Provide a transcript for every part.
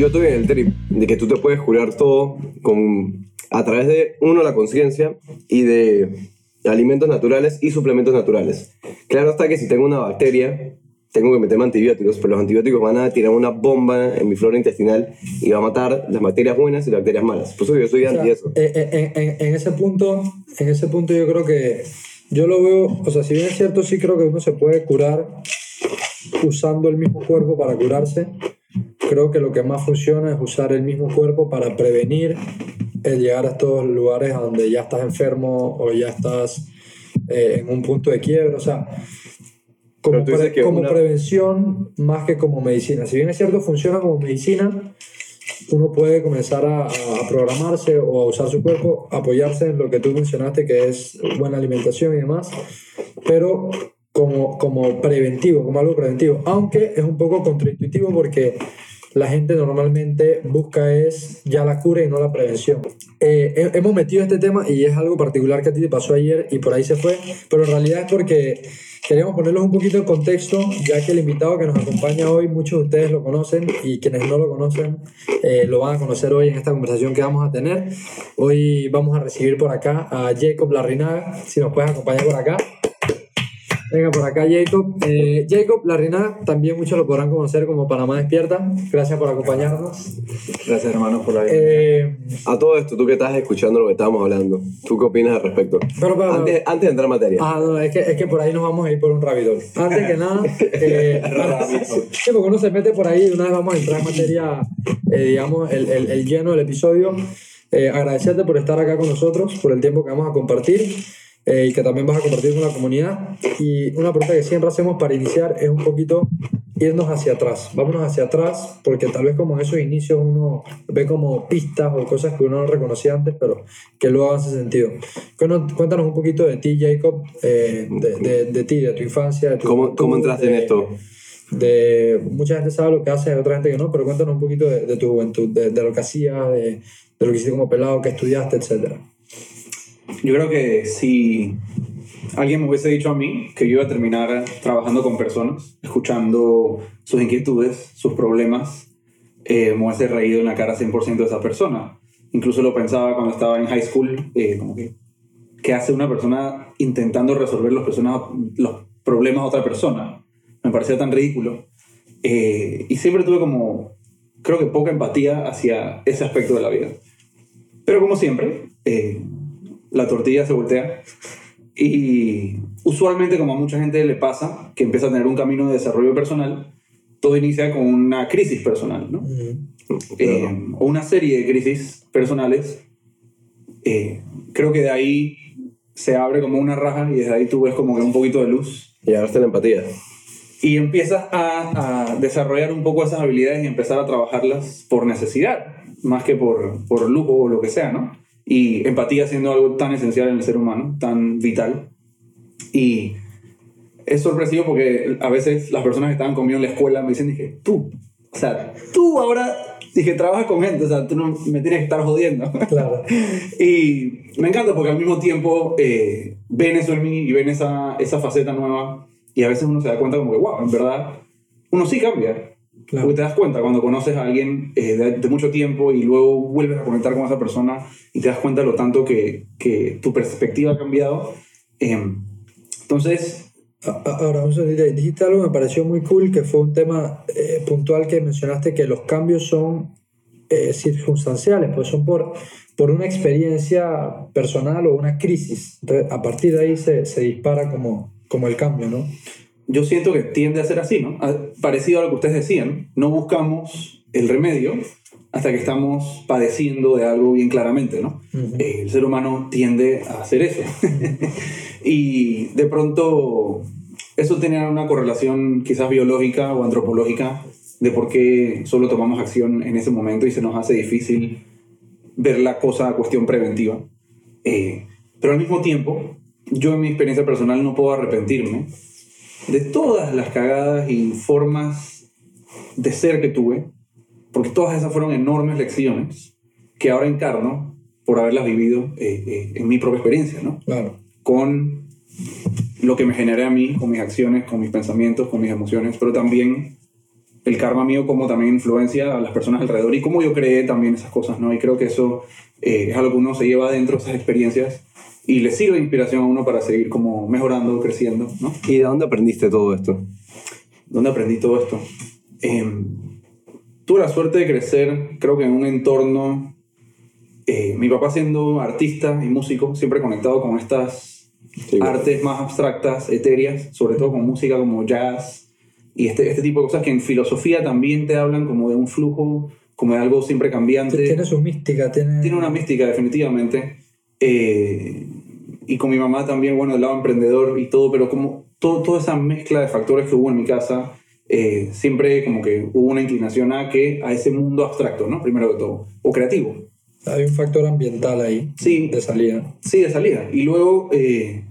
yo estoy en el trip de que tú te puedes curar todo con, a través de, uno, la conciencia y de alimentos naturales y suplementos naturales. Claro está que si tengo una bacteria, tengo que meterme antibióticos, pero los antibióticos van a tirar una bomba en mi flora intestinal y va a matar las bacterias buenas y las bacterias malas. Por eso yo soy O sea, anti eso. eh, eh, en, en- en ese punto, en ese punto yo creo que yo lo veo, o sea, si bien es cierto, sí creo que uno se puede curar usando el mismo cuerpo para curarse. Creo que lo que más funciona es usar el mismo cuerpo para prevenir el llegar a estos lugares a donde ya estás enfermo o ya estás eh, en un punto de quiebre. O sea, como, pre- que como una- prevención más que como medicina. Si bien es cierto, funciona como medicina, uno puede comenzar a, a programarse o a usar su cuerpo, apoyarse en lo que tú mencionaste, que es buena alimentación y demás, pero como, como preventivo, como algo preventivo, aunque es un poco contraintuitivo porque la gente normalmente busca es ya la cura y no la prevención. Eh, he- hemos metido este tema y es algo particular que a ti te pasó ayer y por ahí se fue, pero en realidad es porque queríamos ponerlos un poquito en contexto, ya que el invitado que nos acompaña hoy, muchos de ustedes lo conocen y quienes no lo conocen eh, lo van a conocer hoy en esta conversación que vamos a tener. Hoy vamos a recibir por acá a Jacob Larrinaga, si nos puedes acompañar por acá. Venga, por acá Jacob. Eh, Jacob Larrinaga, también muchos lo podrán conocer como Panamá Despierta. Gracias por acompañarnos. Gracias, hermano, por la Eh, A todo esto, tú que estás escuchando lo que esamos hablando, ¿tú qué opinas al respecto? pero, pero- Antes, antes de entrar en materia. Ah, no, es que, es que por ahí nos vamos a ir por un rabidor. Antes que nada, eh, sí, porque uno se mete por ahí y una vez vamos a entrar en materia, eh, digamos, el, el, el lleno del episodio. Eh, agradecerte por estar acá con nosotros, por el tiempo que vamos a compartir eh, y que también vas a compartir con la comunidad. Y una pregunta que siempre hacemos para iniciar es un poquito irnos hacia atrás. Vámonos hacia atrás porque tal vez como en esos inicios uno ve como pistas o cosas que uno no reconocía antes, pero que luego hace sentido. Cuéntanos un poquito de ti, Jacob, eh, de, de, de ti, de tu infancia, de tu ¿Cómo, cómo entraste en esto? de mucha gente sabe lo que hace, otra gente que no, pero cuéntanos un poquito de, de tu juventud, de, de lo que hacías, de, lo que hiciste como pelado, que estudiaste, etcétera. Yo creo que si alguien me hubiese dicho a mí que yo iba a terminar trabajando con personas, escuchando sus inquietudes, sus problemas, eh, me hubiese reído en la cara 100% de esa persona. Incluso lo pensaba cuando estaba en high school, eh, como que, ¿qué hace una persona intentando resolver los, personas, los problemas de otra persona? Me parecía tan ridículo. Eh, y siempre tuve como, creo que poca empatía hacia ese aspecto de la vida. Pero como siempre, eh, la tortilla se voltea. Y usualmente, como a mucha gente le pasa, que empieza a tener un camino de desarrollo personal, todo inicia con una crisis personal, ¿no? Eh, o una serie de crisis personales. Eh, creo que de ahí se abre como una raja y desde ahí tú ves como que un poquito de luz Y agarraste la empatía. y empiezas a, a desarrollar un poco esas habilidades y empezar a trabajarlas por necesidad, más que por, por lujo o lo que sea, ¿no? Y empatía siendo algo tan esencial en el ser humano, tan vital. Y es sorpresivo porque a veces las personas que estaban conmigo en la escuela me dicen, dije, tú, o sea, tú ahora, dije, trabajas con gente, o sea, tú no me tienes que estar jodiendo. Claro. Y me encanta porque al mismo tiempo eh, ven eso en mí y ven esa, esa faceta nueva y a veces uno se da cuenta como que, wow, en verdad, uno sí cambia. Claro. Porque te das cuenta cuando conoces a alguien eh, de, de mucho tiempo y luego vuelves a conectar con esa persona y te das cuenta de lo tanto que, que tu perspectiva ha cambiado. Em, entonces, Ahora, un dijiste algo que me pareció muy cool, que fue un tema eh, puntual que mencionaste, que los cambios son eh, circunstanciales, pues son por, por una experiencia personal o una crisis. Entonces, a partir de ahí se, se dispara como, como el cambio, ¿no? yo siento que tiende a ser así, ¿no? A- Parecido a lo que ustedes decían, no buscamos el remedio hasta que estamos padeciendo de algo bien claramente, ¿no? Eh, el ser humano tiende a hacer eso. y de pronto eso tiene una correlación quizás biológica o antropológica de por qué solo tomamos acción en ese momento y se nos hace difícil ver la cosa a cuestión preventiva. Eh, pero al mismo tiempo, yo en mi experiencia personal no puedo arrepentirme de todas las cagadas y formas de ser que tuve, porque todas esas fueron enormes lecciones que ahora encarno por haberlas vivido eh, eh, en mi propia experiencia, ¿no? Claro. Con lo que me generé a mí, con mis acciones, con mis pensamientos, con mis emociones, pero también el karma mío como también influencia a las personas alrededor y cómo yo creé también esas cosas, ¿no? Y creo que eso eh, es algo que uno se lleva adentro, esas experiencias, y le sirve de inspiración a uno para seguir como mejorando, creciendo, ¿no? ¿Y de dónde aprendiste todo esto? ¿Dónde aprendí todo esto? Em, tuve la suerte de crecer, creo que en un entorno, eh, mi papá siendo artista y músico, siempre conectado con estas Sí. artes más abstractas, etéreas, sobre todo con música como jazz y este, este tipo de cosas que en filosofía también te hablan como de un flujo, como de algo siempre cambiante. Tiene su mística, tiene... Tiene una mística, definitivamente. Eh, y con mi mamá también, bueno, del lado emprendedor y todo, pero como todo, toda esa mezcla de factores que hubo en mi casa, eh, siempre como que hubo una inclinación a que a ese mundo abstracto, ¿no? Primero de todo, o creativo. Hay un factor ambiental ahí, Sí, de salida. Sí, de salida. Y luego, eh,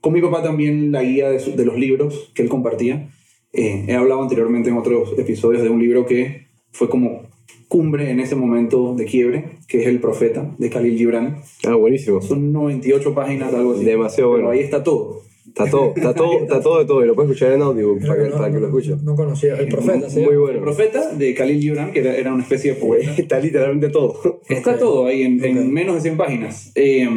con mi papá también la guía de, su- de los libros que él compartía. Eh, he hablado anteriormente en otros episodios de un libro que fue como cumbre en ese momento de quiebre, que es El Profeta, de Khalil Gibran. Ah, buenísimo. Son 98 páginas, algo así. Demasiado Pero bueno. ahí está todo. Está todo, está todo, está todo de todo. Y lo puedes escuchar en audiobook para que, no, para que lo escuches. no conocía. El profeta, ¿sí? Muy El bueno. Profeta de Khalil Gibran, que era, era una especie de poeta. Está literalmente todo. Está Ok. todo ahí en, en Ok. menos de 100 páginas. Eh,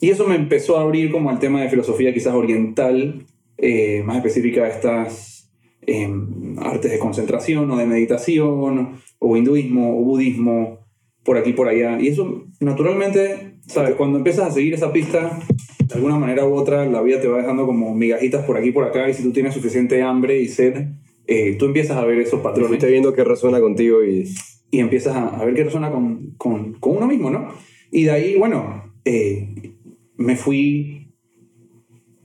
y eso me empezó a abrir como al tema de filosofía quizás oriental, eh, más específica a estas eh, artes de concentración o de meditación, o hinduismo o budismo, por aquí por allá. Y eso, naturalmente, ¿sabes? Cuando empiezas a seguir esa pista, de alguna manera u otra, la vida te va dejando como migajitas por aquí por acá, y si tú tienes suficiente hambre y sed, eh, tú empiezas a ver esos Y patrones fuiste viendo qué resuena contigo y... y empiezas a, a ver qué resuena con, con, con uno mismo, ¿no? Y de ahí, bueno, eh, me fui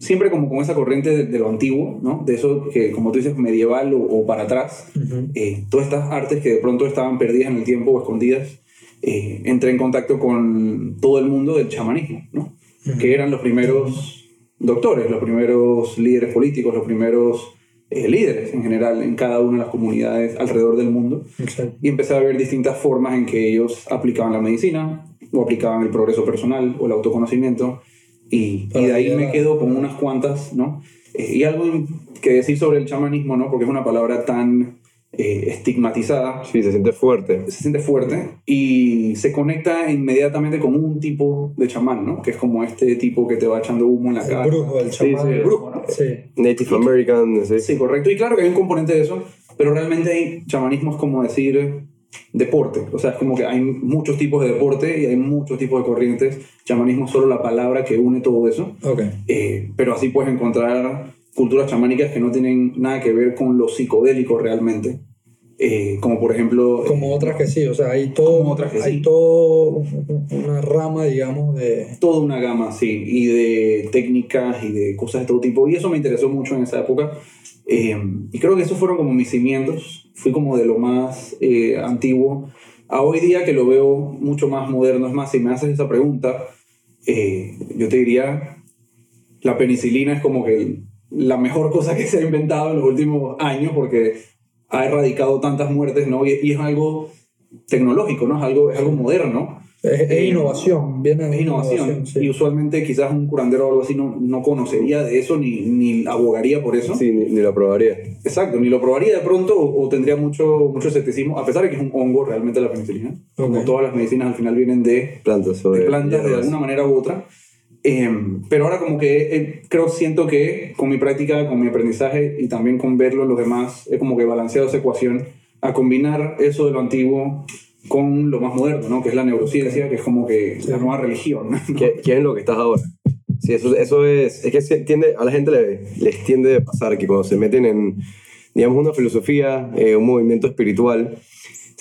siempre como con esa corriente de, de lo antiguo, ¿no? De eso que, como tú dices, medieval o, o para atrás, eh, todas estas artes que de pronto estaban perdidas en el tiempo o escondidas, eh, entré en contacto con todo el mundo del chamanismo, ¿no? Que eran los primeros doctores, los primeros líderes políticos, los primeros eh, líderes en general en cada una de las comunidades alrededor del mundo. Y empecé a ver distintas formas en que ellos aplicaban la medicina o aplicaban el progreso personal o el autoconocimiento y, y de ahí me quedo con unas cuantas, ¿no? Eh, y algo que decir sobre el chamanismo, ¿no? Porque es una palabra tan eh, estigmatizada, Sí, se siente fuerte. se siente fuerte y se conecta inmediatamente con un tipo de chamán, ¿no? Que es como este tipo que te va echando humo en la El cara. brujo, el Sí, chamán. sí, el brujo, ¿no? Sí. Native American, sí. Sí, correcto. Y claro que hay un componente de eso, pero realmente hay chamanismo es como decir deporte. O sea, es como que hay muchos tipos de deporte y hay muchos tipos de corrientes. Chamanismo es solo la palabra que une todo eso. Eh, pero así puedes encontrar culturas chamánicas que no tienen nada que ver con lo psicodélico realmente. Eh, como por ejemplo... Como otras que sí, o sea, hay todo, otras que hay sí. todo un- una rama, digamos, de... toda una gama, sí, y de técnicas y de cosas de todo tipo. Y eso me interesó mucho en esa época. Eh, y creo que esos fueron como mis cimientos. Fui como de lo más eh, antiguo a hoy día que lo veo mucho más moderno. Es más, si me haces esa pregunta, eh, yo te diría, la penicilina es como que la mejor cosa que se ha inventado en los últimos años porque ha erradicado tantas muertes, ¿no? Y, y es algo tecnológico, ¿no? Es algo, es algo moderno. Es, es Eh, innovación, viene de Es innovación. sí. Y usualmente quizás un curandero o algo así no, no conocería de eso ni, ni abogaría por eso. Sí, ni, ni lo probaría. Exacto, ni lo probaría de pronto o, o tendría mucho, mucho escepticismo, a pesar de que es un hongo realmente la penicilina. Como Ok. todas las medicinas al final vienen de, Plantas sobre de plantas de alguna manera u otra. Em, pero ahora como que eh, creo, siento que con mi práctica, con mi aprendizaje y también con verlo los demás, he como que balanceado esa ecuación a combinar eso de lo antiguo con lo más moderno, ¿no? Que es la neurociencia, que es como que la nueva religión. ¿no? ¿Qué, qué es lo que estás ahora? Sí, eso, eso es. Es que se tiende, a la gente le- les tiende de pasar que cuando se meten en, digamos, una filosofía, eh, un movimiento espiritual,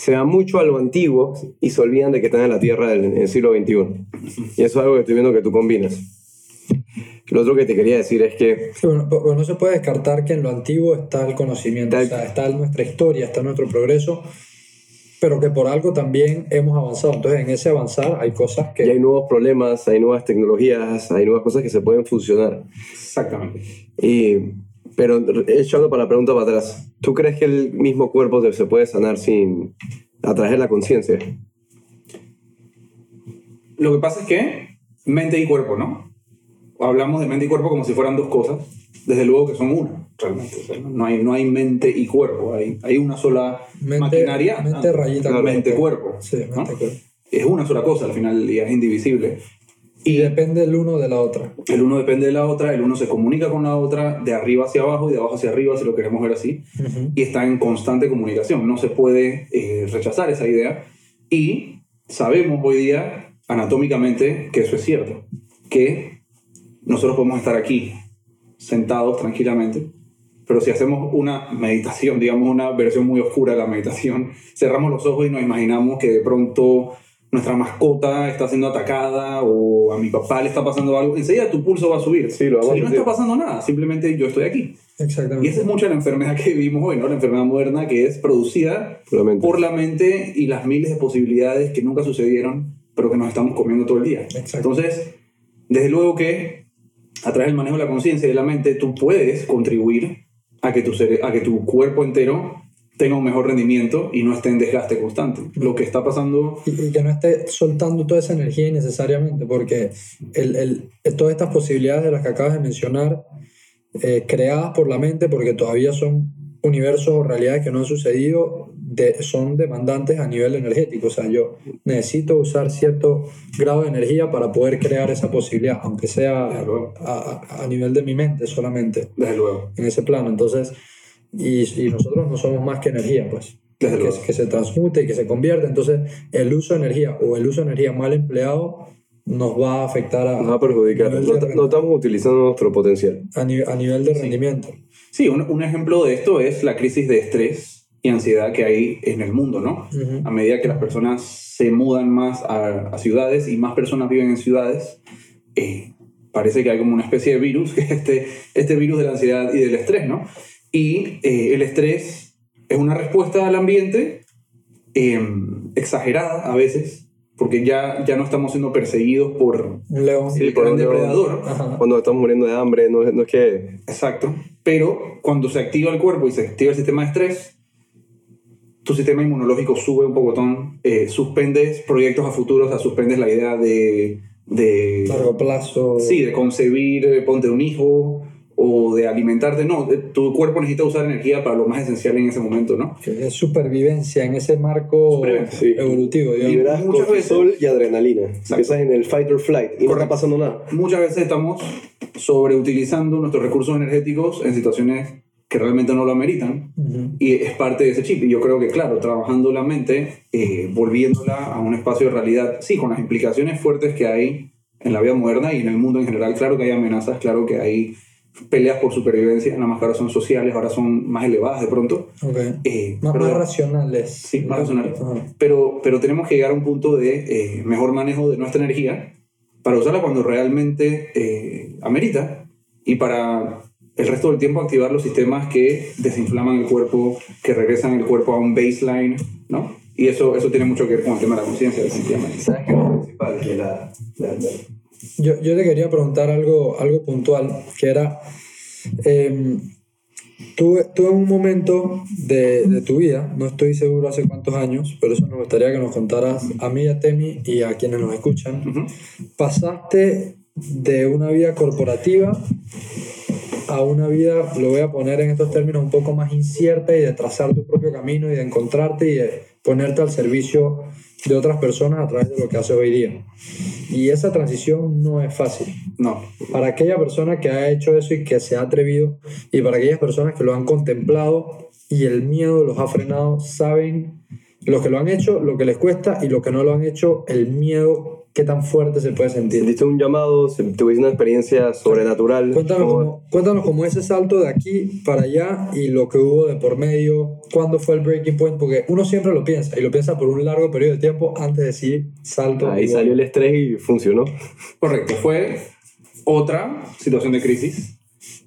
se van mucho a lo antiguo y se olvidan de que están en la tierra del, en el siglo XXI. Y eso es algo que estoy viendo que tú combinas. Lo otro que te quería decir es que Sí, bueno, no se puede descartar que en lo antiguo está el conocimiento, Está o el- sea, está nuestra historia, está nuestro progreso, pero que por algo también hemos avanzado. Entonces, en ese avanzar hay cosas que... hay nuevos problemas, hay nuevas tecnologías, hay nuevas cosas que se pueden funcionar. Exactamente. Y, pero echando para la pregunta para atrás, ¿tú crees que el mismo cuerpo se- puede sanar sin a través de la conciencia? Lo que pasa es que mente y cuerpo, ¿no? hablamos de mente y cuerpo como si fueran dos cosas, desde luego que son una, realmente. O sea, no, hay, no hay mente y cuerpo, hay, hay una sola Mente- maquinaria. mente, rayita, cuerpo. mente-cuerpo. Sí, ¿no? mente, cuerpo. Es una sola cosa, al final día es indivisible. Y depende el uno de la otra. El uno depende de la otra, el uno se comunica con la otra de arriba hacia abajo y de abajo hacia arriba, si lo queremos ver así, y está en constante comunicación. No se puede eh, rechazar esa idea. Y sabemos hoy día, anatómicamente, que eso es cierto. Que nosotros podemos estar aquí, sentados tranquilamente, pero si hacemos una meditación, digamos una versión muy oscura de la meditación, cerramos los ojos y nos imaginamos que de pronto nuestra mascota está siendo atacada o a mi papá le está pasando algo, enseguida tu pulso va a subir. Sí, lo vamos y a no está pasando nada, simplemente yo estoy aquí. Y Exactamente. esa es mucha la enfermedad que vivimos hoy, ¿no? La enfermedad moderna que es producida por la mente y las miles de posibilidades que nunca sucedieron, pero que nos estamos comiendo todo el día. Exacto. Entonces, desde luego que a través del manejo de la conciencia y de la mente, tú puedes contribuir a que, tu a que tu cuerpo entero tenga un mejor rendimiento y no esté en desgaste constante. Lo que está pasando y, y que no esté soltando toda esa energía innecesariamente, porque el, el- todas estas posibilidades de las que acabas de mencionar, eh, creadas por la mente, porque todavía son universos o realidades que no han sucedido, de- son demandantes a nivel energético. O sea, yo necesito usar cierto grado de energía para poder crear esa posibilidad, aunque sea a, a- a nivel de mi mente solamente, desde luego. en ese plano. Entonces, y, y nosotros no somos más que energía, pues que, que se transmute y que se convierte. Entonces, el uso de energía o el uso de energía mal empleado nos va a afectar a, Nos va a perjudicar. No, no estamos utilizando nuestro potencial. a, ni- a nivel de rendimiento. Sí, un, un ejemplo de esto es la crisis de estrés y ansiedad que hay en el mundo, ¿no? Ujú. a medida que las personas se mudan más a, a ciudades y más personas viven en ciudades, eh, parece que hay como una especie de virus, que este, este virus de la ansiedad y del estrés, ¿no? Y eh, el estrés es una respuesta al ambiente eh, exagerada a veces, porque ya, ya no estamos siendo perseguidos por Un león. el gran depredador. Ajá. Cuando estamos muriendo de hambre, no, es- no es que... Exacto. Pero cuando se activa el cuerpo y se activa el sistema de estrés, tu sistema inmunológico sube un pocotón, eh, suspendes proyectos a futuro, o sea, suspendes la idea de, de, Largo plazo. sí, de concebir, eh, ponte un hijo o de alimentarte. No, eh, tu cuerpo necesita usar energía para lo más esencial en ese momento, ¿no? Que es supervivencia en ese marco sí. evolutivo. Liberas cortisol y adrenalina. Empiezas en el fight or flight y no está Correcto. pasando nada. Muchas veces estamos sobreutilizando nuestros recursos energéticos en situaciones que realmente no lo ameritan. Ujú. Y es parte de ese chip. Y yo creo que, claro, trabajando la mente, eh, volviéndola a un espacio de realidad, sí, con las implicaciones fuertes que hay en la vida moderna y en el mundo en general. Claro que hay amenazas, claro que hay peleas por supervivencia, nada más que ahora son sociales, ahora son más elevadas de pronto. Ok. Eh, Más, pero, más racionales. Sí, más racionales. Pero, pero tenemos que llegar a un punto de eh, mejor manejo de nuestra energía para usarla cuando realmente eh, amerita y para el resto del tiempo activar los sistemas que desinflaman el cuerpo, que regresan el cuerpo a un baseline, ¿no? Y eso, eso tiene mucho que ver con el tema de la conciencia, definitivamente. ¿Sabes qué es lo principal? Que la, la- la- Yo, yo te quería preguntar algo, algo puntual, que era, em, tú, tú en un momento de, de tu vida, no estoy seguro hace cuántos años, pero eso me gustaría que nos contaras a mí, a Temi y a quienes nos escuchan, pasaste de una vida corporativa a una vida, lo voy a poner en estos términos, un poco más incierta y de trazar tu propio camino y de encontrarte y de ponerte al servicio de otras personas a través de lo que haces hoy día. Y esa transición no es fácil. No, Para aquella persona que ha hecho eso y que se ha atrevido, y para aquellas personas que lo han contemplado y el miedo los ha frenado, saben los que lo han hecho, lo que les cuesta, y los que no lo han hecho, el miedo, qué tan fuerte se puede sentir. Sentiste un llamado, se- tuviste una experiencia sobrenatural. Cuéntanos como- cómo, cuéntanos cómo ese salto de aquí para allá y lo que hubo de por medio, cuándo fue el breaking point, porque uno siempre lo piensa y lo piensa por un largo periodo de tiempo antes de decir salto. Ahí y salió el estrés y funcionó. correcto. Fue otra situación de crisis.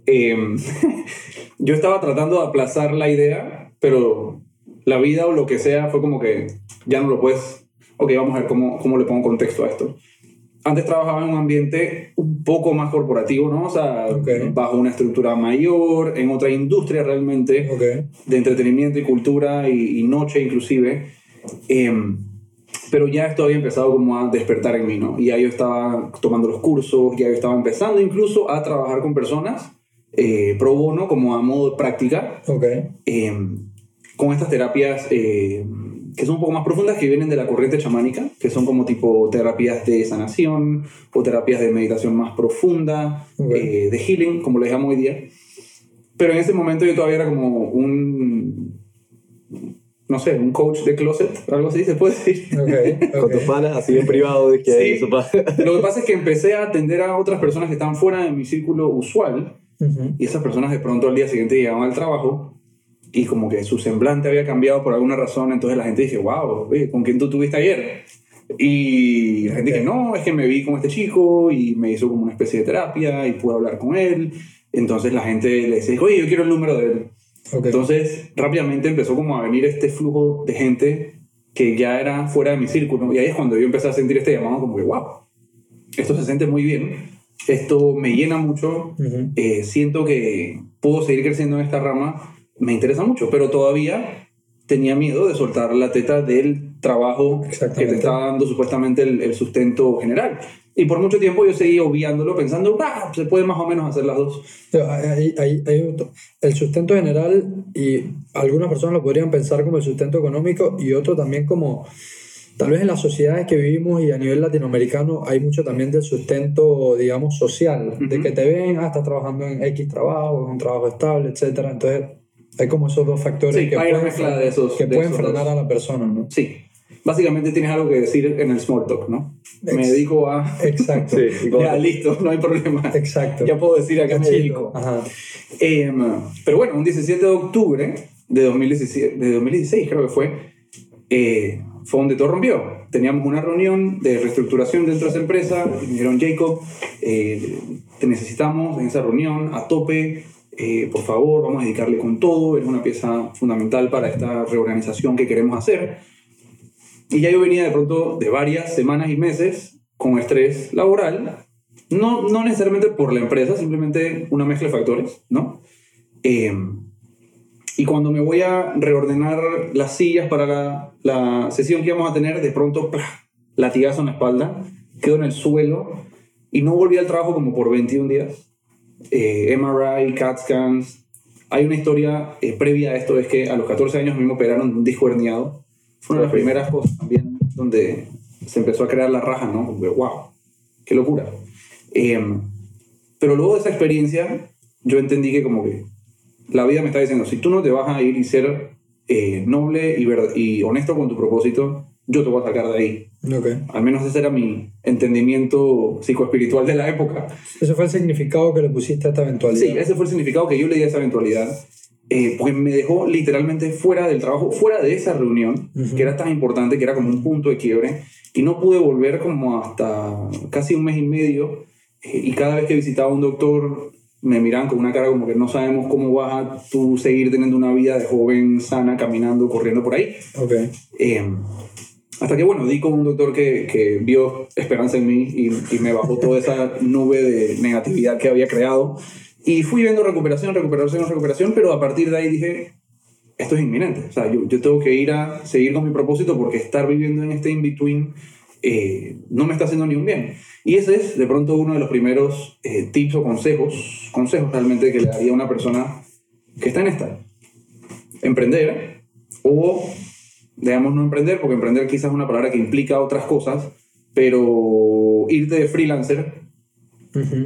Eh, yo estaba tratando de aplazar la idea, pero la vida o lo que sea fue como que ya no lo puedes. Ok, vamos a ver cómo, cómo le pongo contexto a esto. Antes trabajaba en un ambiente un poco más corporativo, ¿no? O sea, Ok. bajo una estructura mayor, en otra industria realmente Ok. de entretenimiento y cultura y, y noche inclusive. Em, pero ya esto había empezado como a despertar en mí, ¿no? Y ya yo estaba tomando los cursos, ya yo estaba empezando incluso a trabajar con personas eh, pro bono, como a modo de práctica, Ok. eh, con estas terapias eh, que son un poco más profundas, que vienen de la corriente chamánica, que son como tipo terapias de sanación o terapias de meditación más profunda, eh, de healing, como les llamo hoy día. Pero en ese momento yo todavía era como un, no sé, un coach de closet, algo así se puede decir. Ok. Con tus panas, así en privado, de que Sí. eso pasa. Lo que pasa es que empecé a atender a otras personas que estaban fuera de mi círculo usual y esas personas de pronto al día siguiente llegaban al trabajo y como que su semblante había cambiado por alguna razón, entonces la gente dice, wow, oye, ¿con quién tú tuviste ayer? Y la gente dice, no, es que me vi con este chico y me hizo como una especie de terapia y pude hablar con él. Entonces la gente le dice, oye, yo quiero el número de él. Ok. Entonces rápidamente empezó como a venir este flujo de gente que ya era fuera de mi círculo y ahí es cuando yo empecé a sentir este llamado como que, wow, esto se siente muy bien, esto me llena mucho, Ujú. eh, siento que puedo seguir creciendo en esta rama, me interesa mucho, pero todavía tenía miedo de soltar la teta del trabajo que te estaba dando supuestamente el, el sustento general. Y por mucho tiempo yo seguí obviándolo pensando, ah, se puede más o menos hacer las dos. Pero hay- hay- hay otro- el sustento general y algunas personas lo podrían pensar como el sustento económico y otro también como tal vez en las sociedades que vivimos y a nivel latinoamericano hay mucho también del sustento digamos social de que te ven ah estás trabajando en X trabajo en un trabajo estable etcétera entonces hay como esos dos factores Sí, que pueden, mezcla de esos- que de pueden esos frenar dos. a la persona ¿no? Sí, básicamente tienes algo que decir en el small talk, ¿no? Me Ex- dedico a... exacto Sí, Ya, listo, no hay problema. exacto Ya puedo decir a qué me dedico. Ajá. Em, pero bueno, un 17 de octubre de 2016, de 2016 creo que fue, eh, fue donde todo rompió. Teníamos una reunión de reestructuración dentro de esa empresa me dijeron, Jacob, eh, te necesitamos en esa reunión a tope, eh, por favor, vamos a dedicarle con todo, es una pieza fundamental para esta reorganización que queremos hacer. Y ya yo venía de pronto de varias semanas y meses con estrés laboral, no, no necesariamente por la empresa, simplemente una mezcla de factores, ¿no? Eh, y cuando me voy a reordenar las sillas para la, la sesión que íbamos a tener, de pronto, ¡plá! latigazo en la espalda, quedo en el suelo y no volví al trabajo como por 21 días. Eh, MRI, CAT scans. Hay una historia eh, previa a esto, es que a los 14 años a mí me operaron un disco herniado. Fue una de las primeras cosas también donde se empezó a crear la raja, ¿no? Como wow, qué locura. Em, pero luego de esa experiencia, yo entendí que como que la vida me está diciendo, si tú no te vas a ir y ser eh, noble y, y honesto con tu propósito, yo te voy a sacar de ahí. Ok. Al menos ese era mi entendimiento psicoespiritual de la época. ese fue el significado que le pusiste a esta eventualidad Sí, ese fue el significado que yo le di a esa eventualidad. Eh, porque me dejó literalmente fuera del trabajo, fuera de esa reunión, Ujú. que era tan importante, que era como un punto de quiebre, y no pude volver como hasta casi un mes y medio, eh, y cada vez que visitaba a un doctor me miraban con una cara como que no sabemos cómo vas a tú seguir teniendo una vida de joven, sana, caminando, corriendo por ahí. Ok. Eh, hasta que, bueno, di con un doctor que, que vio esperanza en mí y, me bajó toda esa nube de negatividad que había creado. Y fui viendo recuperación, recuperación, recuperación, pero a partir de ahí dije, esto es inminente. O sea, yo, yo tengo que ir a seguir con mi propósito porque estar viviendo en este in-between eh, no me está haciendo ni un bien. Y ese es, de pronto, uno de los primeros eh, tips o consejos, consejos realmente que le daría a una persona que está en esta. Emprender o digamos no emprender, porque emprender quizás es una palabra que implica otras cosas, pero irte de freelancer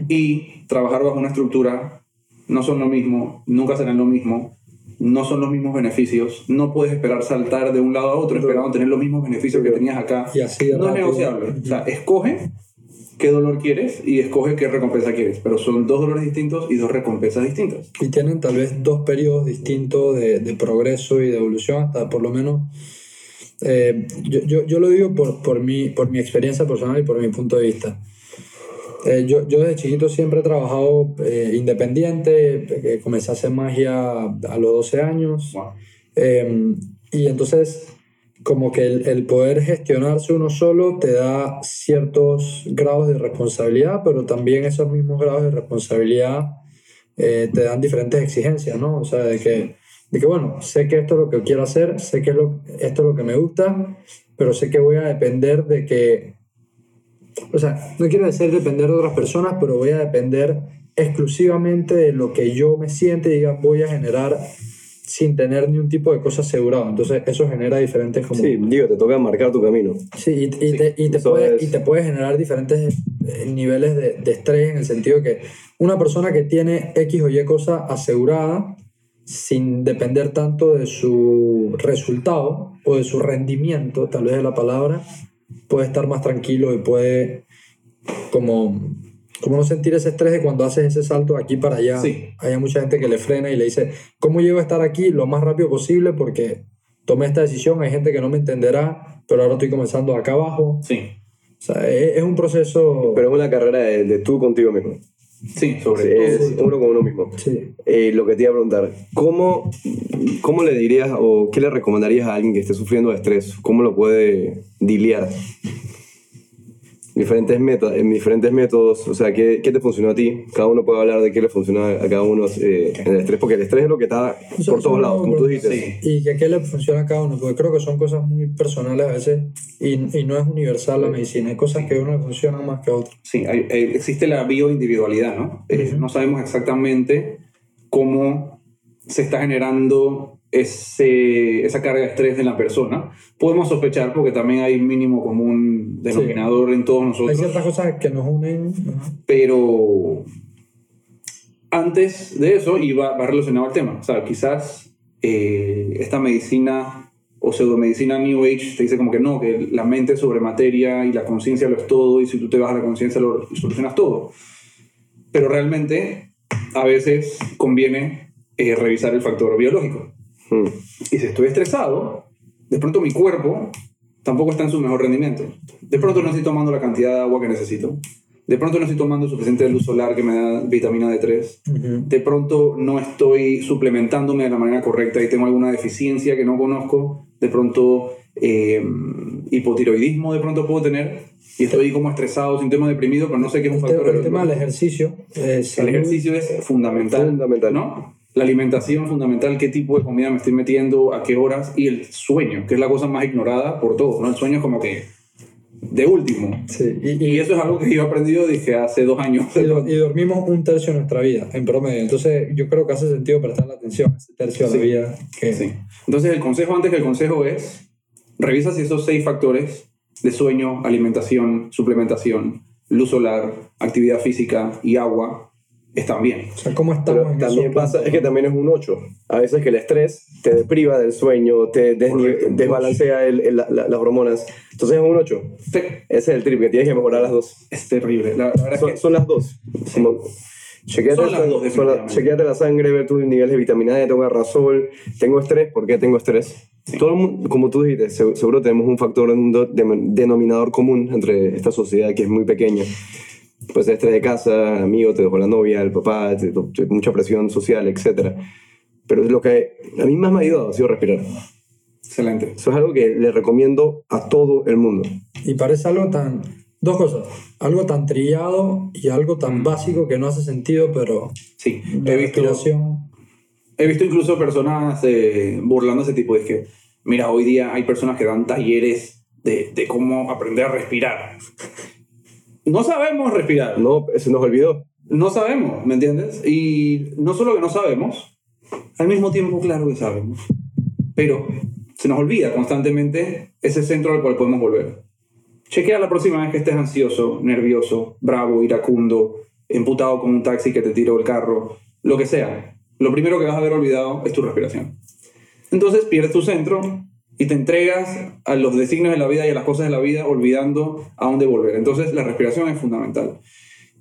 y trabajar bajo una estructura no son lo mismo, nunca serán lo mismo, no son los mismos beneficios, no puedes esperar saltar de un lado a otro esperando tener los mismos beneficios que tenías acá. Y así No es negociable. O sea, escoge qué dolor quieres y escoge qué recompensa quieres, pero son dos dolores distintos y dos recompensas distintas. y tienen tal vez dos periodos distintos de, de progreso y de evolución, hasta por lo menos. eh, yo, yo, yo lo digo por, por, mi, por mi experiencia personal y por mi punto de vista. Eh, yo, yo desde chiquito siempre he trabajado eh, independiente, eh, comencé a hacer magia a los 12 años. Wow. Eh, y entonces, como que el, el poder gestionarse uno solo te da ciertos grados de responsabilidad, pero también esos mismos grados de responsabilidad eh, te dan diferentes exigencias, ¿no? O sea, de que de que, bueno, sé que esto es lo que quiero hacer, sé que lo, esto es lo que me gusta, pero sé que voy a depender de que, o sea, no quiero decir depender de otras personas, pero voy a depender exclusivamente de lo que yo me siente y diga, voy a generar sin tener ni un tipo de cosa asegurado. Entonces, eso genera diferentes como... Sí, digo, te toca marcar tu camino. Sí, y, y te, y, te puede, es- y te puede generar diferentes eh, niveles de, de estrés en el sentido que una persona que tiene X o Y cosa asegurada, sin depender tanto de su resultado o de su rendimiento, tal vez es la palabra, puede estar más tranquilo y puede como, como no sentir ese estrés de cuando haces ese salto de aquí para allá. Sí. Hay mucha gente que le frena y le dice, ¿cómo llego a estar aquí lo más rápido posible? Porque tomé esta decisión, hay gente que no me entenderá, pero ahora estoy comenzando acá abajo. Sí, O sea, es, es un proceso... Pero es una carrera de, de tú contigo mismo. sí, sobre Sí, todo. es uno con uno mismo. Sí. Eh, lo que te iba a preguntar, ¿cómo, ¿cómo le dirías o qué le recomendarías a alguien que esté sufriendo de estrés? ¿Cómo lo puede diliar? Diferentes métodos, en diferentes métodos, o sea, ¿qué, ¿qué te funcionó a ti? Cada uno puede hablar de qué le funciona a cada uno eh, en el estrés, porque el estrés es lo que está Eso- por todos lados, como tú dijiste. Sí. Y que qué le funciona a cada uno, porque creo que son cosas muy personales a veces y, y no es universal la medicina. Hay cosas que a uno le funcionan más que a otro. Sí, hay- hay- existe la bioindividualidad, ¿no? Eh. No sabemos exactamente cómo se está generando ese, esa carga de estrés en la persona. Podemos sospechar porque también hay mínimo común denominador en todos Hay nosotros, ciertas cosas que nos unen. pero antes de eso iba va relacionado al tema. O sea, quizás eh, esta medicina o pseudomedicina New Age te dice como que no, que la mente es sobre materia y la conciencia lo es todo y si tú te vas a la conciencia lo solucionas todo. Pero realmente a veces conviene eh, revisar el factor biológico. Mm. Y si estoy estresado, de pronto mi cuerpo tampoco está en su mejor rendimiento. De pronto no estoy tomando la cantidad de agua que necesito. De pronto no estoy tomando suficiente luz solar que me da vitamina D3. Ujú. De pronto no estoy suplementándome de la manera correcta y tengo alguna deficiencia que no conozco. De pronto eh, hipotiroidismo de pronto puedo tener. Y estoy como estresado, sin tema deprimido, pero no sé qué es un factor. el tema del ejercicio. eh, El ejercicio es fundamental. Fundamental. ¿no? La alimentación fundamental, qué tipo de comida me estoy metiendo, a qué horas, y el sueño, que es la cosa más ignorada por todos, ¿no? El sueño es como que de último. Sí, y, Y eso es algo que yo he aprendido, dije, hace dos años. y do- y dormimos un tercio de nuestra vida en promedio. Entonces, yo creo que hace sentido prestar atención a ese tercio de Sí. la vida. Que, Sí. Entonces, el consejo antes que el consejo es, revisa si esos seis factores de sueño, alimentación, suplementación, luz solar, actividad física y agua están bien. O sea, ¿cómo estamos Pero en también pasa, es que también es un 8. A veces que el estrés te depriva del sueño, te desbalancea el- el- la- la- las hormonas. Entonces es un 8. Sí, Ese es el trip, que tienes que mejorar las dos. Es terrible. La, la verdad es Son, que son las dos. Como, chequeate, Son las la- dos, son la- chequeate la sangre, ver tus niveles de vitamina D, tengo arrasol, tengo estrés, ¿por qué tengo estrés? Todo el mundo, como tú dijiste, se- seguro tenemos un factor, un do- de- denominador común entre esta sociedad que es muy pequeña. Pues estrés de casa, amigo, te dejó la novia, el papá, te- te- mucha presión social, etc. Pero lo que a mí más me ha ayudado ha sido respirar. excelente. Eso es algo que le recomiendo a todo el mundo. Y parece algo tan... Dos cosas. Algo tan trillado y algo tan básico que no hace sentido, pero Sí, la he visto, respiración... he visto incluso personas eh, burlando ese tipo de que, mira, hoy día hay personas que dan talleres de, de cómo aprender a respirar. No sabemos respirar. No, se nos olvidó. No sabemos, ¿me entiendes? Y no solo que no sabemos, al mismo tiempo, claro que sabemos. Pero se nos olvida constantemente ese centro al cual podemos volver. Chequea la próxima vez que estés ansioso, nervioso, bravo, iracundo, emputado con un taxi que te tiró el carro, lo que sea. Lo primero que vas a haber olvidado es tu respiración. Entonces pierdes tu centro y te entregas a los designios de la vida y a las cosas de la vida olvidando a dónde volver. Entonces la respiración es fundamental.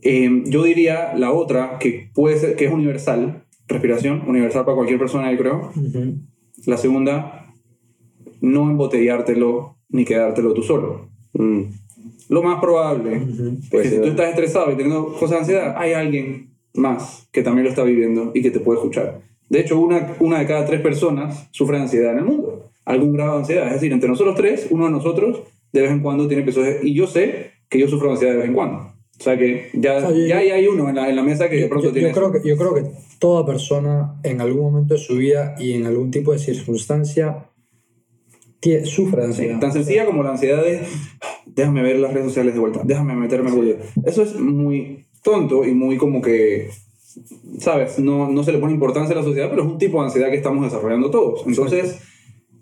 Eh, yo diría la otra, que puede ser, que es universal, respiración, universal para cualquier persona, yo creo. La segunda, no embotellártelo ni quedártelo tú solo. Mm. Lo más probable es Pues que si tú estás estresado y teniendo cosas de ansiedad, hay alguien más que también lo está viviendo y que te puede escuchar. De hecho, una, una de cada tres personas sufre de ansiedad en el mundo. Algún grado de ansiedad. Es decir, entre nosotros tres, uno de nosotros de vez en cuando tiene episodios. Y yo sé que yo sufro ansiedad de vez en cuando. O sea que ya, O sea, yo- ya hay- hay uno en la, en la mesa que de pronto yo, tiene yo creo que, yo creo que toda persona en algún momento de su vida y en algún tipo de circunstancia tie- sufre de Sí, ansiedad. tan sencilla como la ansiedad de déjame ver las redes sociales de vuelta, déjame meterme en Google. Eso es muy tonto y muy como que, ¿sabes? No, no se le pone importancia a la sociedad, pero es un tipo de ansiedad que estamos desarrollando todos. Entonces,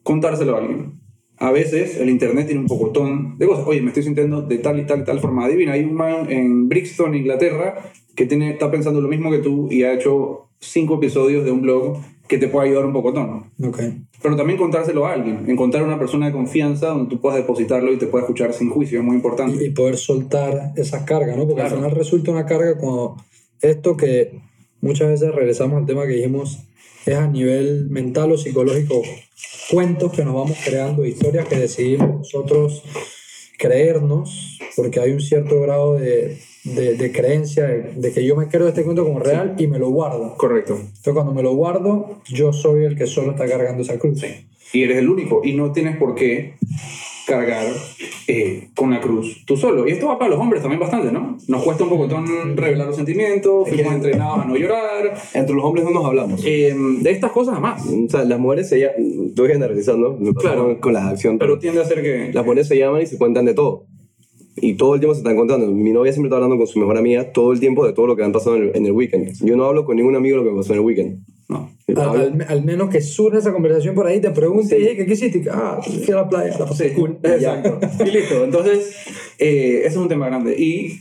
contárselo a alguien. A veces el internet tiene un pocotón de cosas. Oye, me estoy sintiendo de tal y tal y tal forma. Adivina, hay un man en Brixton, Inglaterra, que tiene, está pensando lo mismo que tú y ha hecho cinco episodios de un blog que te puede ayudar un pocotón. Ok. Pero también contárselo a alguien, encontrar una persona de confianza donde tú puedas depositarlo y te pueda escuchar sin juicio, es muy importante. y, y poder soltar esa carga, ¿no? Porque Claro. al final resulta una carga cuando esto que muchas veces regresamos al tema que dijimos es a nivel mental o psicológico, cuentos que nos vamos creando, historias que decidimos nosotros creernos, porque hay un cierto grado de, de, de creencia de, de que yo me creo este cuento como real y me lo guardo. Correcto. Entonces cuando me lo guardo, yo soy el que solo está cargando esa cruz. Y eres el único y no tienes por qué cargar eh, con la cruz tú solo. Y esto va para los hombres también bastante, ¿no? Nos cuesta un pocotón revelar los sentimientos, fuimos entrenados a no llorar, Entre los hombres no nos hablamos. eh, de estas cosas más. O sea, las mujeres se llaman, estoy generalizando, Claro. con la acción, Pero pero tiende a ser que... las mujeres se llaman y se cuentan de todo. Y todo el tiempo se están contando. Mi novia siempre está hablando con su mejor amiga todo el tiempo de todo lo que han pasado en el, en el weekend. Yo no hablo con ningún amigo de lo que pasó en el weekend. No. Al, al- menos que surja esa conversación por ahí, te pregunte, "Hey, ¿qué, hiciste? Ah, fui a la playa, la pasé Sí, cool. Exacto. y listo. Entonces, eh, ese es un tema grande. Y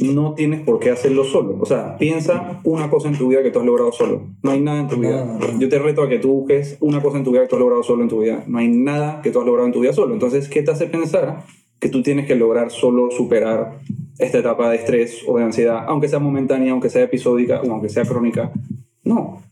no tienes por qué hacerlo solo. O sea, piensa una cosa en tu vida que tú has logrado solo. No hay nada en tu vida. Yo te reto a que tú busques una cosa en tu vida que tú has logrado solo en tu vida. No hay nada que tú has logrado en tu vida solo. Entonces, ¿qué te hace pensar que tú tienes que lograr solo superar esta etapa de estrés o de ansiedad, aunque sea momentánea, aunque sea episódica o aunque sea crónica? No.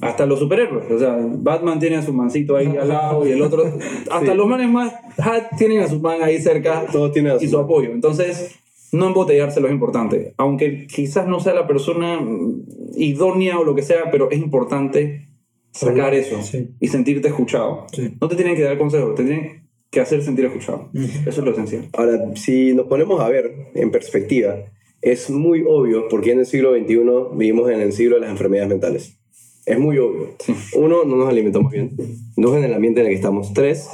Hasta los superhéroes, o sea, Batman tiene a su mancito ahí al lado y el otro, hasta Sí. los manes más hat tienen a su man ahí cerca Todos tienen y su apoyo. Entonces, no embotellárselo es importante, aunque quizás no sea la persona mm, idónea o lo que sea, pero es importante sacar eso sí. y sentirte escuchado. Sí. No te tienen que dar consejos, te tienen que hacer sentir escuchado. Eso es lo esencial. Ahora, si nos ponemos a ver en perspectiva, es muy obvio porque en el siglo XXI vivimos en el siglo de las enfermedades mentales. Es muy obvio. Uno, no nos alimentamos bien. Dos, en el ambiente en el que estamos. Tres,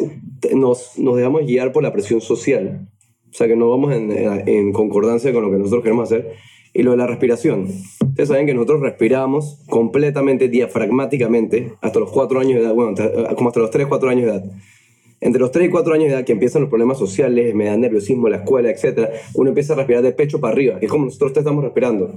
nos, nos dejamos guiar por la presión social. O sea, que no vamos en, en- concordancia con lo que nosotros queremos hacer. Y lo de la respiración. Ustedes saben que nosotros respiramos completamente, diafragmáticamente, hasta los cuatro años de edad. Bueno, como hasta los tres, cuatro años de edad. Entre los 3 y 4 años de edad que empiezan los problemas sociales, me da nerviosismo, la escuela, etc., uno empieza a respirar de pecho para arriba, que es como nosotros te estamos respirando.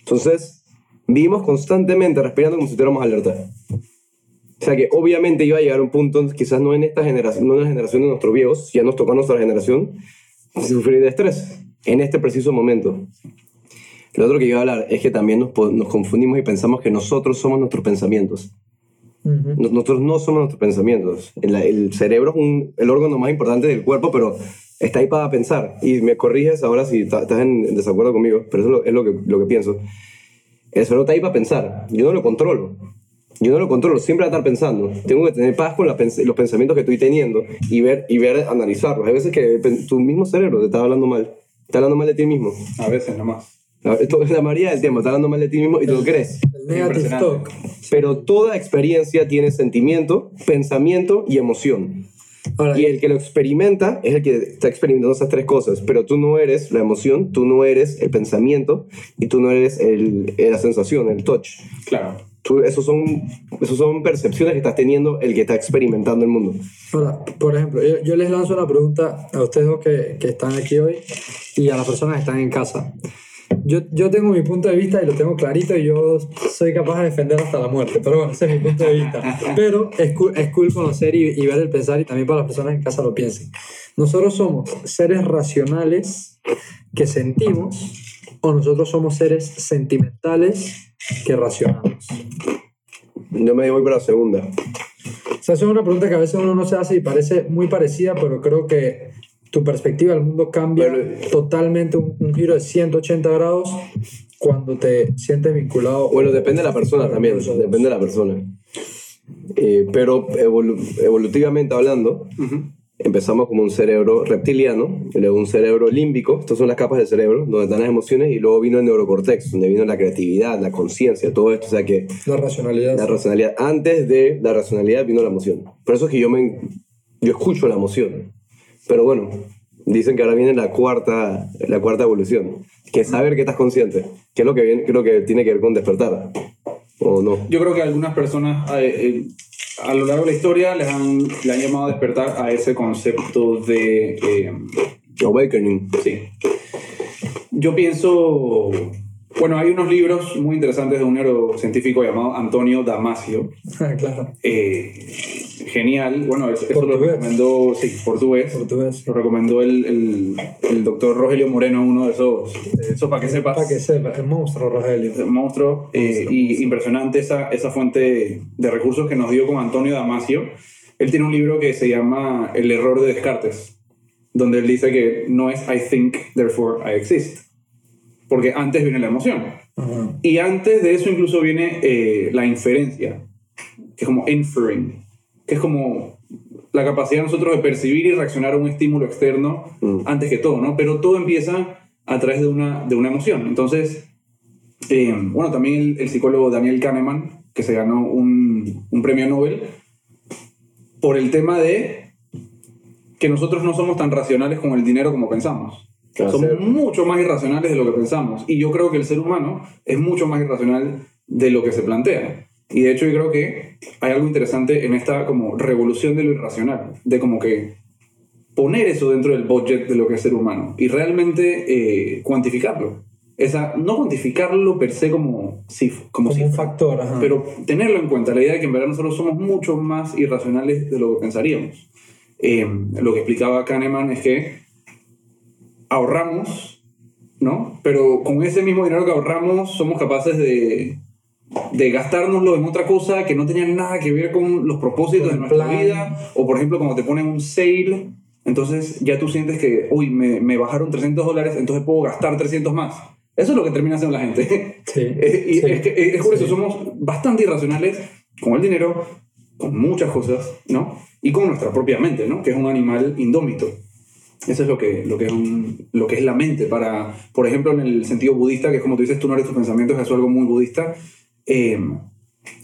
Entonces, vivimos constantemente respirando como si estuviéramos alerta. O sea que obviamente iba a llegar un punto, quizás no en esta generación, no en la generación de nuestros viejos, ya nos tocó a nuestra generación, sufrir de estrés, en este preciso momento. Lo otro que iba a hablar es que también nos, nos confundimos y pensamos que nosotros somos nuestros pensamientos. Nos- Nosotros no somos nuestros pensamientos. El, el cerebro es un- el órgano más importante del cuerpo, pero está ahí para pensar. Y me corriges ahora si estás en desacuerdo conmigo, pero eso es lo, es lo que, lo que pienso. El cerebro está ahí para pensar. Yo no lo controlo. Yo no lo controlo, siempre va a estar pensando. Tengo que tener paz con la los pensamientos que estoy teniendo y ver, y ver, analizarlos. Hay veces que tu mismo cerebro te está hablando mal. Está hablando mal de ti mismo. A veces nomás. La, esto es la mayoría del tiempo, está hablando mal de ti mismo y tú lo crees. Negative talk. Pero toda experiencia tiene sentimiento, pensamiento y emoción. Ahora, Y el que lo experimenta es el que está experimentando esas tres cosas. Pero tú no eres la emoción, tú no eres el pensamiento y tú no eres el, la sensación, el touch. Claro. Tú, esos, son, esos son percepciones que estás teniendo el que está experimentando el mundo. Ahora, por ejemplo, yo, yo les lanzo una pregunta a ustedes dos que, que están aquí hoy y a las personas que están en casa. Yo, yo tengo mi punto de vista y lo tengo clarito y yo soy capaz de defender hasta la muerte, pero bueno, ese es mi punto de vista. Pero es cool, es cool conocer y, y ver el pensar y también para las personas en casa lo piensen. Nosotros somos seres racionales que sentimos o nosotros somos seres sentimentales que racionamos. Yo me voy por la segunda. O sea, esa es una pregunta que a veces uno no se hace y parece muy parecida, pero creo que tu perspectiva del mundo cambia Pero- totalmente, un, un giro de 180 grados cuando te sientes vinculado. Bueno, depende de la persona también, depende de la persona. Eh, pero evolu- evolutivamente hablando, empezamos como un cerebro reptiliano, y luego un cerebro límbico, estas son las capas del cerebro, donde están las emociones, y luego vino el neurocortex, donde vino la creatividad, la conciencia, todo esto, o sea que La racionalidad. la racionalidad, antes de la racionalidad vino la emoción. Por eso es que yo, me, yo escucho la emoción. Pero bueno, dicen que ahora viene la cuarta, la cuarta evolución, que es saber que estás consciente, que es lo que, viene, creo que tiene que ver con despertar, o no. Yo creo que algunas personas eh, eh, a lo largo de la historia les han, le han llamado a despertar a ese concepto de... eh, Awakening. sí. Yo pienso... Bueno, hay unos libros muy interesantes de un neurocientífico llamado Antonio Damasio. Ah, claro. Genial. Bueno, eso, eso lo recomendó, sí, portugués. Portugués. Lo recomendó el, el, el doctor Rogelio Moreno, uno de esos. Eso para que sepas. Para que sepa, el monstruo, Rogelio. Monstruo eh, y impresionante esa, esa fuente de recursos que nos dio con Antonio Damasio. Él tiene un libro que se llama El error de Descartes, donde él dice que no es I think, therefore I exist. Porque antes viene la emoción. Ajá. Y antes de eso incluso viene eh, la inferencia, que es como inferring, es como la capacidad de nosotros de percibir y reaccionar a un estímulo externo Mm. antes que todo, ¿no? Pero todo empieza a través de una, de una emoción. Entonces, eh, bueno, también el, el psicólogo Daniel Kahneman, que se ganó un, un premio Nobel, por el tema de que nosotros no somos tan racionales con el dinero como pensamos. Claro, somos sí. mucho más irracionales de lo que pensamos. Y yo creo que el ser humano es mucho más irracional de lo que se plantea. Y de hecho yo creo que hay algo interesante en esta como revolución de lo irracional, de como que poner eso dentro del budget de lo que es ser humano y realmente eh, cuantificarlo. Esa, no cuantificarlo per se como, cif- como, Como un cifra, factor, ajá. pero tenerlo en cuenta, la idea de que en verdad nosotros somos mucho más irracionales de lo que pensaríamos. Eh, lo que explicaba Kahneman es que ahorramos, ¿no? Pero con ese mismo dinero que ahorramos somos capaces de, de gastárnoslo en otra cosa que no tenía nada que ver con los propósitos de nuestra plan. vida. O por ejemplo, cuando te ponen un sale, entonces ya tú sientes que, uy, me, me bajaron 300 dólares, entonces puedo gastar 300 más. Eso es lo que termina haciendo la gente. Sí, Eh, y sí, es, que, es por eso, sí. somos bastante irracionales con el dinero, con muchas cosas, ¿no? Y con nuestra propia mente, ¿no? Que es un animal indómito. Eso es lo que, lo que, es, un- lo que es la mente. Para, por ejemplo, en el sentido budista, que es como tú dices, tú no eres tus pensamientos, eso es algo muy budista. Eh,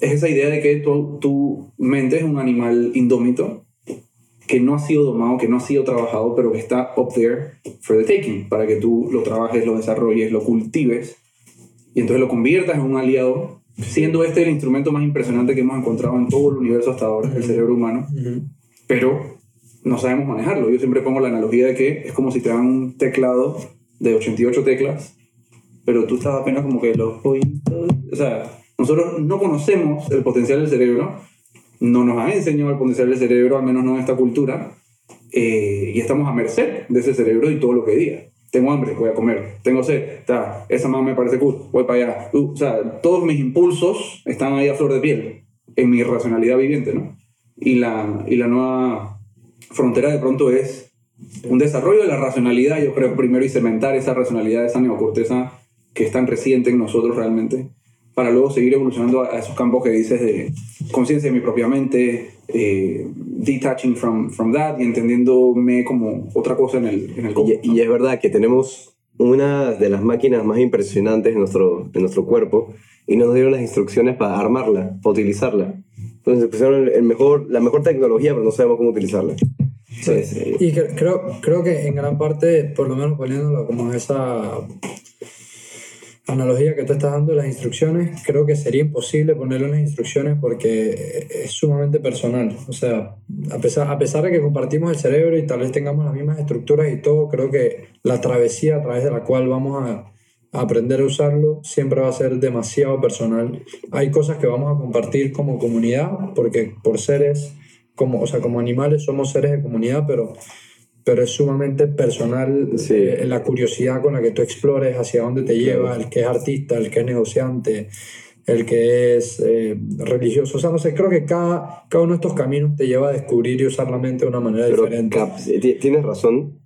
es esa idea de que tu, tu mente es un animal indómito que no ha sido domado, que no ha sido trabajado, pero que está up there for the taking, para que tú lo trabajes, lo desarrolles, lo cultives y entonces lo conviertas en un aliado, siendo este el instrumento más impresionante que hemos encontrado en todo el universo hasta ahora, el cerebro humano, pero no sabemos manejarlo. Yo siempre pongo la analogía de que es como si te dan un teclado de 88 teclas, pero tú estás apenas como que los oídos, o sea, nosotros no conocemos el potencial del cerebro, no nos han enseñado el potencial del cerebro, al menos no en esta cultura, eh, y estamos a merced de ese cerebro y todo lo que diga. Tengo hambre, voy a comer. Tengo sed, ta, esa mamá me parece cool, voy para allá. Uh, o sea, todos mis impulsos están ahí a flor de piel, en mi racionalidad viviente, ¿no? Y la, y la nueva frontera de pronto es un desarrollo de la racionalidad, yo creo, primero y cementar esa racionalidad, esa neocorteza que es tan reciente en nosotros realmente, para luego seguir evolucionando a, a esos campos que dices de conciencia de mi propia mente, eh, detaching from, from that y entendiéndome como otra cosa en el, en el Y, cosmos, ¿no? y es verdad que tenemos una de las máquinas más impresionantes en nuestro, en nuestro cuerpo y no nos dieron las instrucciones para armarla, para utilizarla. Entonces pusieron el, el mejor, la mejor tecnología, pero no sabemos cómo utilizarla. Entonces, eh, Y creo, creo que en gran parte, por lo menos poniéndolo como esa analogía que tú estás dando las instrucciones, creo que sería imposible ponerle unas instrucciones porque es sumamente personal. O sea, a pesar, a pesar de que compartimos el cerebro y tal vez tengamos las mismas estructuras y todo, creo que la travesía a través de la cual vamos a, a aprender a usarlo siempre va a ser demasiado personal. Hay cosas que vamos a compartir como comunidad, porque por seres, como, o sea, como animales somos seres de comunidad, pero pero es sumamente personal Sí. eh, la curiosidad con la que tú explores hacia dónde te lleva, el que es artista, el que es negociante, el que es eh, religioso. O sea, no sé, creo que cada, cada uno de estos caminos te lleva a descubrir y usar la mente de una manera pero diferente. tienes razón,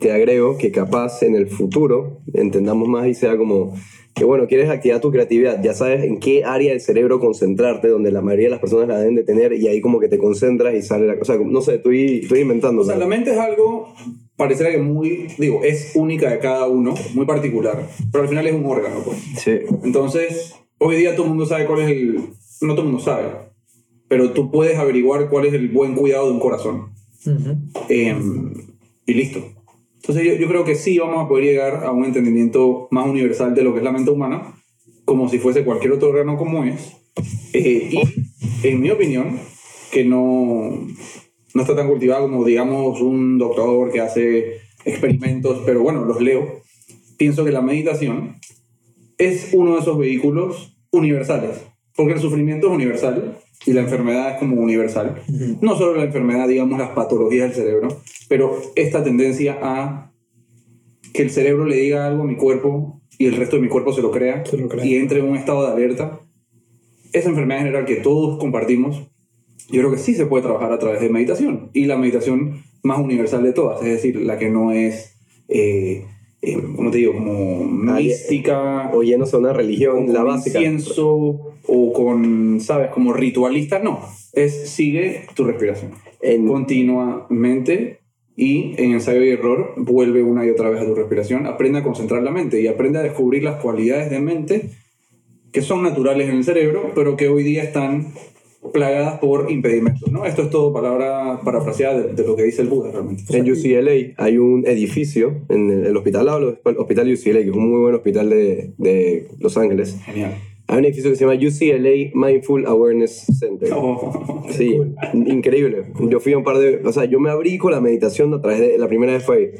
te agrego que capaz en el futuro entendamos más y sea como que bueno, quieres activar tu creatividad, ya sabes en qué área del cerebro concentrarte, donde la mayoría de las personas la deben de tener y ahí como que te concentras y sale la cosa. No sé, estoy, estoy inventando. O sea, la mente es algo, pareciera que muy, digo, es única de cada uno, muy particular, pero al final es un órgano, pues. Sí. Entonces, hoy día todo el mundo sabe cuál es el, no todo el mundo sabe, pero tú puedes averiguar cuál es el buen cuidado de un corazón. Ujú. Em, y listo. Entonces yo, yo creo que sí vamos a poder llegar a un entendimiento más universal de lo que es la mente humana, como si fuese cualquier otro órgano como es. Eh, y en mi opinión, que no, no está tan cultivada como digamos un doctor que hace experimentos, pero bueno, los leo, pienso que la meditación es uno de esos vehículos universales, porque el sufrimiento es universal y la enfermedad es como universal. No solo la enfermedad, digamos, las patologías del cerebro, pero esta tendencia a que el cerebro le diga algo a mi cuerpo y el resto de mi cuerpo se lo crea, Se lo crea. y entre en un estado de alerta. Esa enfermedad general que todos compartimos, yo creo que sí se puede trabajar a través de meditación. Y la meditación más universal de todas, es decir, la que no es, eh, eh, ¿cómo te digo? Como Ah, mística O llenos a una religión, la básica. incienso o con, ¿sabes? Como ritualista, no. Es sigue tu respiración En- continuamente y en ensayo y error vuelve una y otra vez a tu respiración. Aprende a concentrar la mente y aprende a descubrir las cualidades de mente que son naturales en el cerebro, pero que hoy día están plagadas por impedimentos, ¿no? Esto es todo palabra parafraseada de, de lo que dice el Buda realmente. En UCLA hay un edificio en el, el hospital, hablo del hospital UCLA, que es un muy buen hospital de, de Los Ángeles. Genial. Hay un edificio que se llama UCLA Mindful Awareness Center. Oh, Sí, increíble. Yo fui a un par de... O sea, yo me abrí con la meditación a través de... La primera vez fue ahí.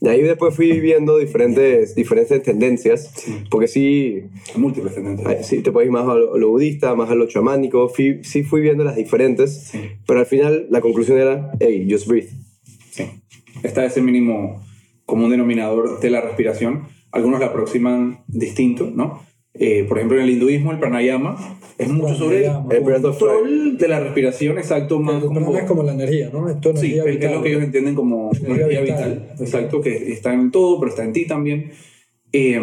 De ahí después fui viendo diferentes, diferentes tendencias. Porque sí, múltiples tendencias. sí, te puedes ir más a lo, a lo budista, más a lo chamánico. Fui, sí fui viendo las diferentes. Sí. Pero al final la conclusión era, hey, just breathe. Sí. Está ese mínimo común denominador de la respiración. Algunos la aproximan distinto, ¿no? Eh, por ejemplo, en el hinduismo, el pranayama es mucho sobre el control de la respiración, exacto, más El como... es como la energía, ¿no? Esto es Sí, energía es, es vital. lo que ellos entienden como Energía energía vital. vital. Exacto, que está en todo, pero está en ti también. Eh,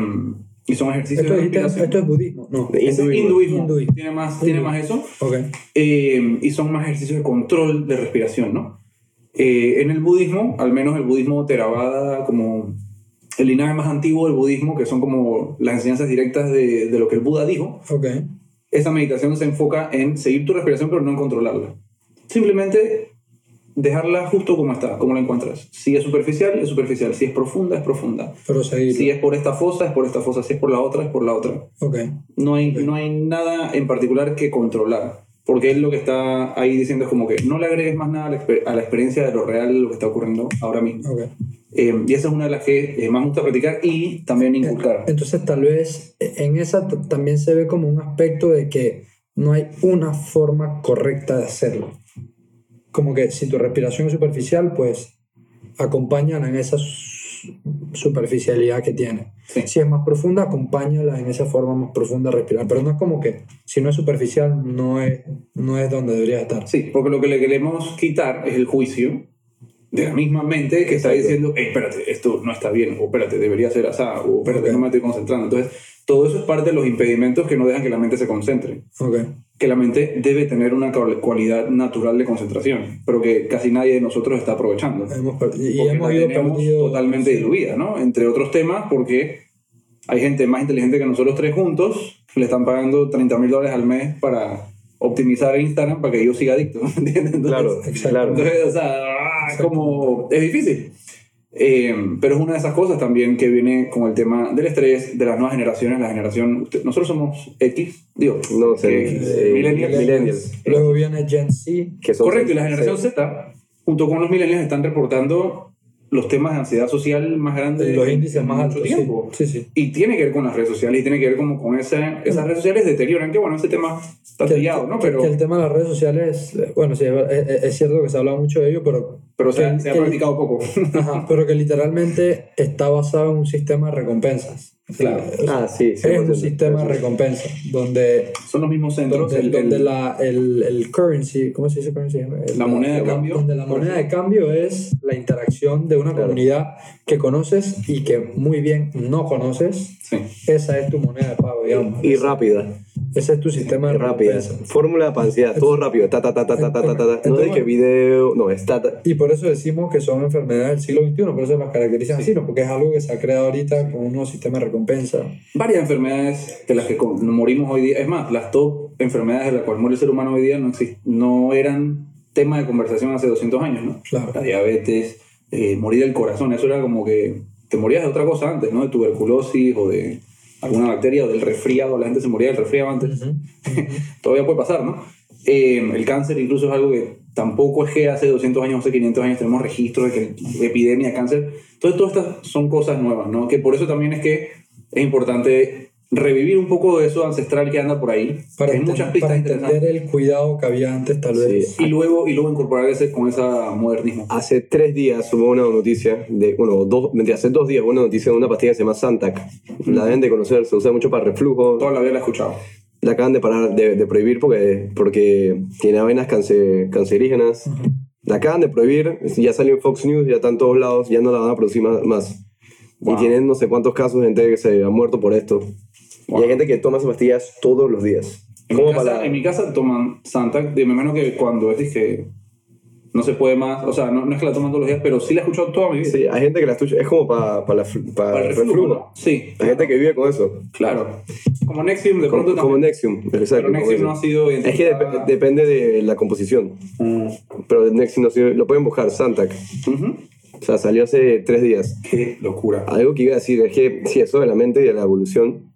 y son ejercicios Esto, de respiración. esto es budismo, no. Es hinduismo. hinduismo. Hinduismo. Tiene, más, tiene más eso. Ok. Eh, y son más ejercicios de control de respiración, ¿no? Eh, en el budismo, al menos el budismo Theravada, como el linaje más antiguo del budismo, que son como las enseñanzas directas de, de lo que el Buda dijo, Ok. esa meditación se enfoca en seguir tu respiración, pero no en controlarla. Simplemente dejarla justo como está, como la encuentras. Si es superficial, es superficial. Si es profunda, es profunda. Pero. Si es por esta fosa, es por esta fosa. Si es por la otra, es por la otra. Ok. No hay, no hay nada en particular que controlar. Porque él lo que está ahí diciendo es como que no le agregues más nada a la, exper- a la experiencia de lo real, lo que está ocurriendo ahora mismo. Ok. Eh, y esa es una de las que eh, más me gusta practicar y también inculcar. Entonces tal vez en esa también se ve como un aspecto de que no hay una forma correcta de hacerlo. Como que si tu respiración es superficial, pues acompáñala en esa su- superficialidad que tiene. Sí. Si es más profunda, acompáñala en esa forma más profunda de respirar. Pero no es como que si no es superficial, no es, no es donde debería estar. Sí, porque lo que le queremos quitar es el juicio de la misma mente que está diciendo, "Ey, espérate, esto no está bien, o espérate, debería ser así, o espérate, no me estoy concentrando. Entonces, todo eso es parte de los impedimentos que no dejan que la mente se concentre. Que la mente debe tener una cual- cualidad natural de concentración, pero que casi nadie de nosotros está aprovechando. Hemos y hemos ido perdido. totalmente diluida, ¿no? Entre otros temas, porque hay gente más inteligente que nosotros tres juntos, le están pagando 30 mil dólares al mes para optimizar Instagram para que yo siga adicto, ¿entiendes? Entonces, Claro, claro. Entonces, o sea, ah, como, es difícil. Eh, pero es una de esas cosas también que viene con el tema del estrés, de las nuevas generaciones, la generación, usted- nosotros somos X, digo, No sé, que- eh, millennials. millennials. Luego viene Gen Z. Que son Correcto, y la generación Z, junto con los millennials, están reportando los temas de ansiedad social más grandes Los índices más altos. tiempo. Sí, sí. sí. Y tiene que ver con las redes sociales y tiene que ver como con esa, esas redes sociales deterioran, que bueno, ese tema está trillado, ¿no? Pero, que el tema de las redes sociales, eh, bueno, sí, es, es- es cierto que se ha hablado mucho de ello, pero, pero se, ha- que- se ha que- practicado poco. ajá, pero que literalmente está basado en un sistema de recompensas. Claro. Ah, sí, Es un 100%. sistema de recompensa donde, Son los mismos centros. donde, el- donde el- la, el, el currency, ¿cómo se dice currency? El- La moneda de cambio. Donde la moneda de cambio es la interacción de una Claro. comunidad que conoces y que muy bien no conoces. Sí. Esa es tu moneda de pago, digamos. Y rápida. Ese es tu sistema de rápida. recompensa. Fórmula para ansiedad, todo rápido. Ta, ta, ta, ta, ta, ta, ta, ta. No Entonces, de que video. No, es ta, ta. Y por eso decimos que son enfermedades del siglo XXI, por eso las caracterizan así, ¿no? porque es algo que se ha creado ahorita con un nuevo sistema de recompensa. Varias enfermedades de las que morimos hoy día. Es más, las top enfermedades de las cuales muere el ser humano hoy día no, no eran tema de conversación hace 200 años, ¿no? Claro. La diabetes, eh, morir del corazón, eso era como que te morías de otra cosa antes, ¿no? De tuberculosis o de alguna bacteria o del resfriado, la gente se moría del resfriado antes. Todavía puede pasar, ¿no? Eh, el cáncer incluso es algo que tampoco es que hace 200 años, hace 500 años tenemos registros de que epidemia de cáncer. Entonces, todas estas son cosas nuevas, ¿no? Que por eso también es que es importante revivir un poco de eso ancestral que anda por ahí. Para, Hay muchas pistas para interesantes. entender el cuidado que había antes, tal vez. Y luego, y luego incorporar ese con ese modernismo. Hace tres días hubo una noticia de, bueno, dos, hace dos días hubo una noticia de una pastilla que se llama Santac. La deben de conocer, se usa mucho para reflujo. Toda la vida la he escuchado. La acaban de parar, de, de prohibir porque, porque tiene avenas cance- cancerígenas. La acaban de prohibir, ya salió en Fox News, ya está en todos lados, ya no la van a producir más. más. Wow. Y tienen no sé cuántos casos de gente que se ha muerto por esto. Wow. Y hay gente que toma esas pastillas todos los días. En mi, Como casa, para- en mi casa toman Santa, de- me imagino que cuando es que no se puede más, o sea, no, no es que la toman todos los días, pero sí la he escuchado toda mi vida. Sí, hay gente que la escucha, es como para, fl- para Para el reflujo, reflujo. Sí, Hay gente que vive con eso. claro. Como Nexium, de pronto Como, como también. Nexium. exacto, Pero como Nexium no ha sido Es que dep- depende de la composición. Mm. Pero Nexium no ha sido- lo pueden buscar, Santac. Ujú. O sea, salió hace tres días. Qué locura. Algo que iba a decir es que, sí, eso de la mente y de la evolución,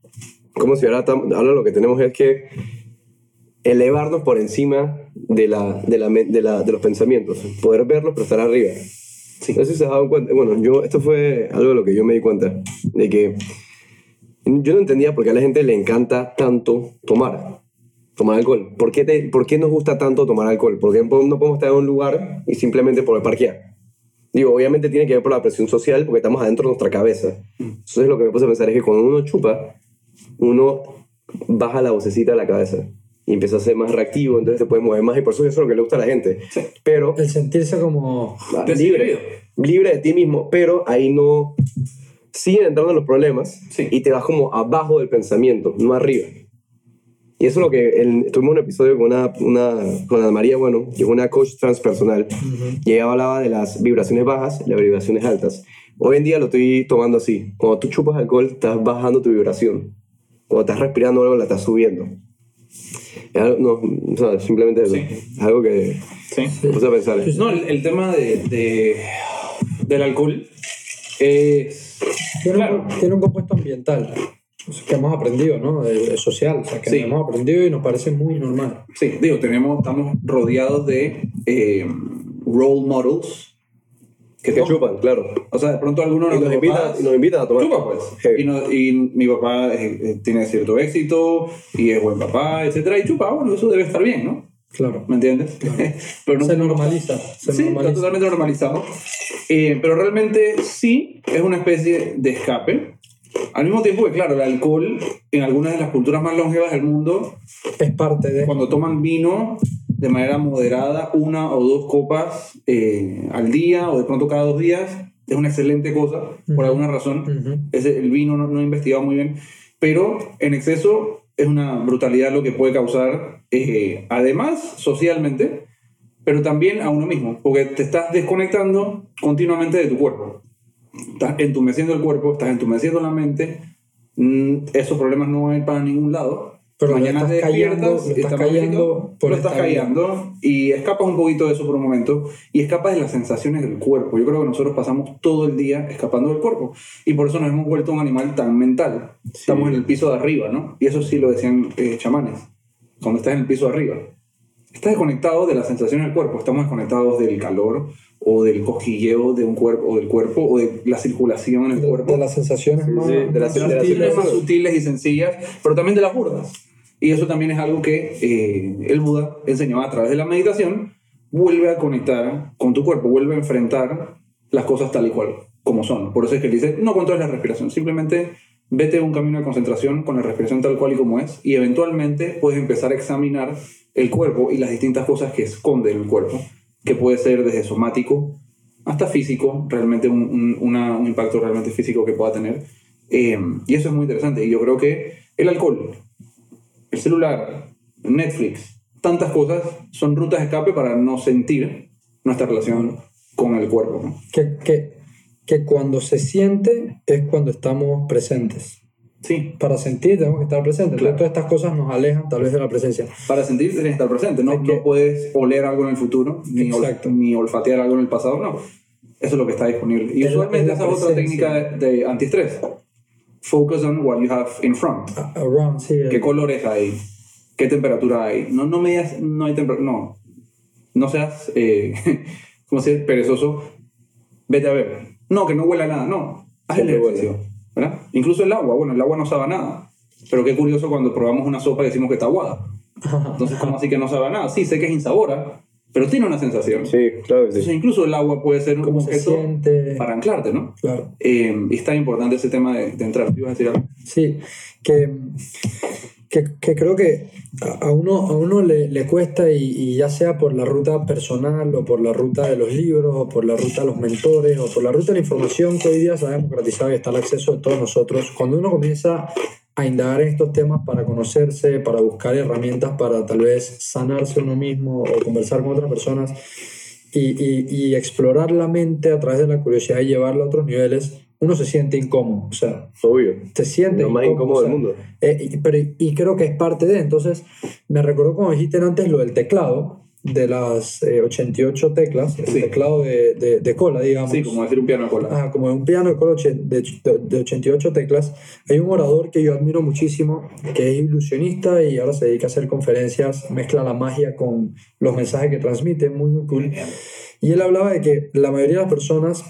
como si ahora, tam- ahora lo que tenemos es que elevarnos por encima de, la, de, la, de, la, de los pensamientos, poder verlos pero estar arriba. Sí. No sé si se dado cuenta, bueno, yo, esto fue algo de lo que yo me di cuenta, de que yo no entendía por qué a la gente le encanta tanto tomar, tomar alcohol. ¿Por qué, te- por qué nos gusta tanto tomar alcohol? Porque no podemos estar en un lugar y simplemente por parquear. Digo, obviamente tiene que ver por la presión social porque estamos adentro de nuestra cabeza. Entonces lo que me puse a pensar es que cuando uno chupa, uno baja la vocecita de la cabeza y empieza a ser más reactivo, entonces se puede mover más y por eso eso es lo que le gusta a la gente. Sí. Pero El sentirse como... ah, libre, libre de ti mismo, pero ahí no siguen entrando los problemas Sí. y te vas como abajo del pensamiento, no arriba. Y eso es lo que el- tuvimos un episodio con una, una con Ana María, bueno, que es una coach transpersonal, y ella hablaba de las vibraciones bajas y las vibraciones altas. Hoy en día lo estoy tomando así. Cuando tú chupas alcohol, estás bajando tu vibración. Cuando estás respirando algo, la estás subiendo. No, o sea, simplemente eso. Sí. Es algo que Sí. puse a pensar. No, el, el tema de, de- del alcohol es. Tiene, Claro. un, tiene un compuesto ambiental que hemos aprendido, ¿no? Social, o sea, que Sí. hemos aprendido y nos parece muy normal. Sí, digo, tenemos, estamos rodeados de eh, role models que, toman. chupan, claro. O sea, de pronto Y nos, invitan, papás y nos invitan a tomar. chupa, pues. Heavy. Y, no- y mi papá eh, eh, tiene cierto éxito y es buen papá, etcétera, y chupa, bueno, eso debe estar bien, ¿no? Claro. ¿Me entiendes? pero no se no- normaliza. Se sí, está normaliza. totalmente normalizado. Eh, pero realmente sí es una especie de escape. Al mismo tiempo que, claro, el alcohol en algunas de las culturas más longevas del mundo Es parte de... cuando toman vino de manera moderada, una o dos copas eh, al día o de pronto cada dos días, es una excelente cosa, por alguna razón. Ese- el vino no, no he investigado muy bien, pero en exceso es una brutalidad lo que puede causar, eh, además socialmente, pero también a uno mismo, porque te estás desconectando continuamente de tu cuerpo. Estás entumeciendo el cuerpo, estás entumeciendo la mente, mm, esos problemas no van a ir para ningún lado. Pero Mañana estás te le estás estás por lo estás callando y escapas un poquito de eso por un momento y escapas de las sensaciones del cuerpo. Yo creo que nosotros pasamos todo el día escapando del cuerpo y por eso nos hemos vuelto un animal tan mental. Estamos en el piso de arriba, ¿no? Y eso sí lo decían eh, chamanes, cuando estás en el piso de arriba. Estás desconectado de las sensaciones del cuerpo, estamos desconectados del calor o del cosquilleo de un cuerpo o del cuerpo o de la circulación en el de, cuerpo de las sensaciones más, sí, de las- más de las sutiles. sensaciones más sutiles y sencillas, pero también de las burdas. Y eso también es algo que eh, el Buda enseñaba a través de la meditación, vuelve a conectar con tu cuerpo, vuelve a enfrentar las cosas tal y cual como son. Por eso es que él dice, no controles la respiración, simplemente vete a un camino de concentración con la respiración tal cual y como es, y eventualmente puedes empezar a examinar el cuerpo y las distintas cosas que esconde el cuerpo, que puede ser desde somático hasta físico, realmente un, un- impacto realmente físico que pueda tener. Eh, y eso es muy interesante. Y yo creo que el alcohol, el celular, Netflix, tantas cosas son rutas de escape para no sentir nuestra relación con el cuerpo. Que, que, que cuando se siente es cuando estamos presentes. Sí, Para sentir tenemos que estar presentes. Claro. Todas estas cosas nos alejan tal vez de la presencia. para sentir tienes que estar presente. No, Hay que- no puedes oler algo en el futuro, ni, ol- ni olfatear algo en el pasado, no. Eso es lo que está disponible. Y Es usualmente esa es otra técnica de, antiestrés. Focus on what you have in front. Around, sí. ¿Qué colores hay? ¿Qué temperatura hay? No, no no hay temperatura. No. No seas, eh, ¿cómo se dice? Perezoso. Vete a ver. No, que no huela nada. No. Haz el ejercicio. ¿Verdad? Incluso el agua. Bueno, el agua no sabe a nada. Pero qué curioso cuando probamos una sopa y decimos que está aguada. Entonces, ¿cómo así que no sabe a nada? Sí, sé que es insabora, pero tiene una sensación. Sí, claro que Entonces, incluso el agua puede ser un ¿Cómo se objeto siente? para anclarte, ¿no? Claro. Eh, y es tan importante ese tema de, de entrar. ¿Te ibas a decir algo? Sí, que, que, que creo que a uno, a uno le, le cuesta, y, y ya sea por la ruta personal, o por la ruta de los libros, o por la ruta de los mentores, o por la ruta de la información que hoy día se ha democratizado y está al acceso de todos nosotros, cuando uno comienza a indagar en estos temas para conocerse, para buscar herramientas para tal vez sanarse uno mismo o conversar con otras personas y, y, y explorar la mente a través de la curiosidad y llevarla a otros niveles, uno se siente incómodo, o sea, Obvio. te sientes Lo más incómodo, incómodo o del sea, mundo. eh, y, pero, y creo que es parte de, entonces me recordó como dijiste antes lo del teclado, de las eh, 88 teclas, el Sí. teclado de, de, de cola, digamos. Sí, como decir un piano de cola. Ah, como un piano de cola de, de 88 teclas. Hay un orador que yo admiro muchísimo, que es ilusionista y ahora se dedica a hacer conferencias, mezcla la magia con los mensajes que transmite, muy, muy cool. Y él hablaba de que la mayoría de las personas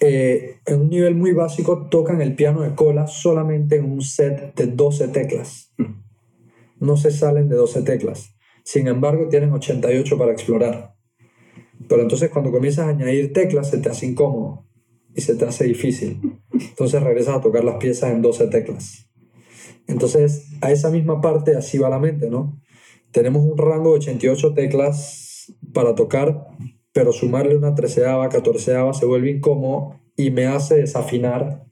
eh, en un nivel muy básico tocan el piano de cola solamente en un set de 12 teclas. No se salen de 12 teclas. Sin embargo, tienen 88 para explorar. Pero entonces cuando comienzas a añadir teclas se te hace incómodo y se te hace difícil. Entonces regresas a tocar las piezas en 12 teclas. Entonces a esa misma parte así va la mente, ¿no? Tenemos un rango de 88 teclas para tocar, pero sumarle una treceava, catorceava se vuelve incómodo y me hace desafinar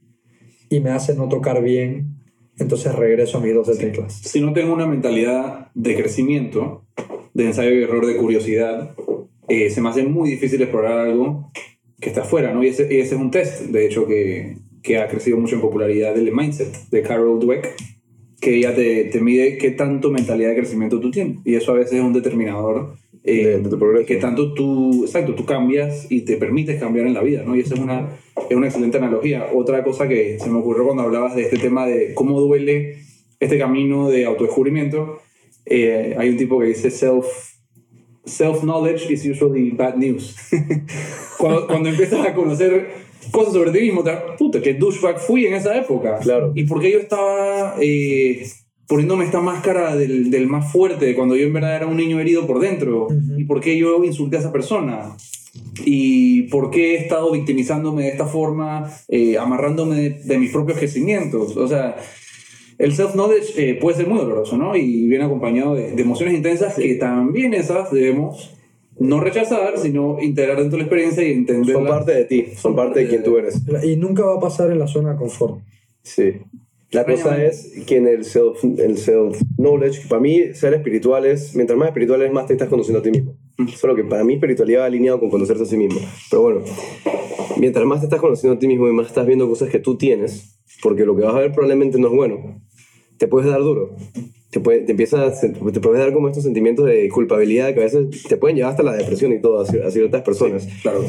y me hace no tocar bien. Entonces regreso a mis 12 teclas. si no tengo una mentalidad de crecimiento, de ensayo y error, de curiosidad, eh, se me hace muy difícil explorar algo que está afuera, ¿no? Y ese, ese es un test, de hecho, que, que ha crecido mucho en popularidad, del mindset de Carol Dweck, que ella te, te mide qué tanto mentalidad de crecimiento tú tienes. Y eso a veces es un determinador eh, De- de que tanto tú, exacto, tú cambias y te permites cambiar en la vida, ¿no? Y esa es una, es una excelente analogía. Otra cosa que se me ocurrió cuando hablabas de este tema de cómo duele este camino de autodescubrimiento, eh, hay un tipo que dice self self-knowledge is usually bad news. cuando, cuando empiezas a conocer cosas sobre ti mismo, te das, puta, qué douchebag fui en esa época. Claro. Y por qué yo estaba eh, poniéndome esta máscara del, del más fuerte cuando yo en verdad era un niño herido por dentro. Y por qué yo insulté a esa persona. Y por qué he estado victimizándome de esta forma, eh, amarrándome de, de mis propios crecimientos. O sea, el self-knowledge eh, puede ser muy doloroso, ¿no? Y viene acompañado de, de emociones intensas que también esas debemos no rechazar, sino integrar dentro de la experiencia y entender. Son parte de ti, son parte de quien tú eres. Y nunca va a pasar en la zona de confort. Sí. La cosa es que en el self, el self knowledge, para mí ser espiritual es, mientras más espiritual es, más te estás conociendo a ti mismo. Solo que para mí espiritualidad va alineado con conocerse a sí mismo. Pero bueno, mientras más te estás conociendo a ti mismo y más estás viendo cosas que tú tienes, porque lo que vas a ver probablemente no es bueno, te puedes dar duro. Te, puede, te empieza a sen- te puedes dar como estos sentimientos de culpabilidad que a veces te pueden llevar hasta la depresión y todo a cier- a ciertas personas. Claro.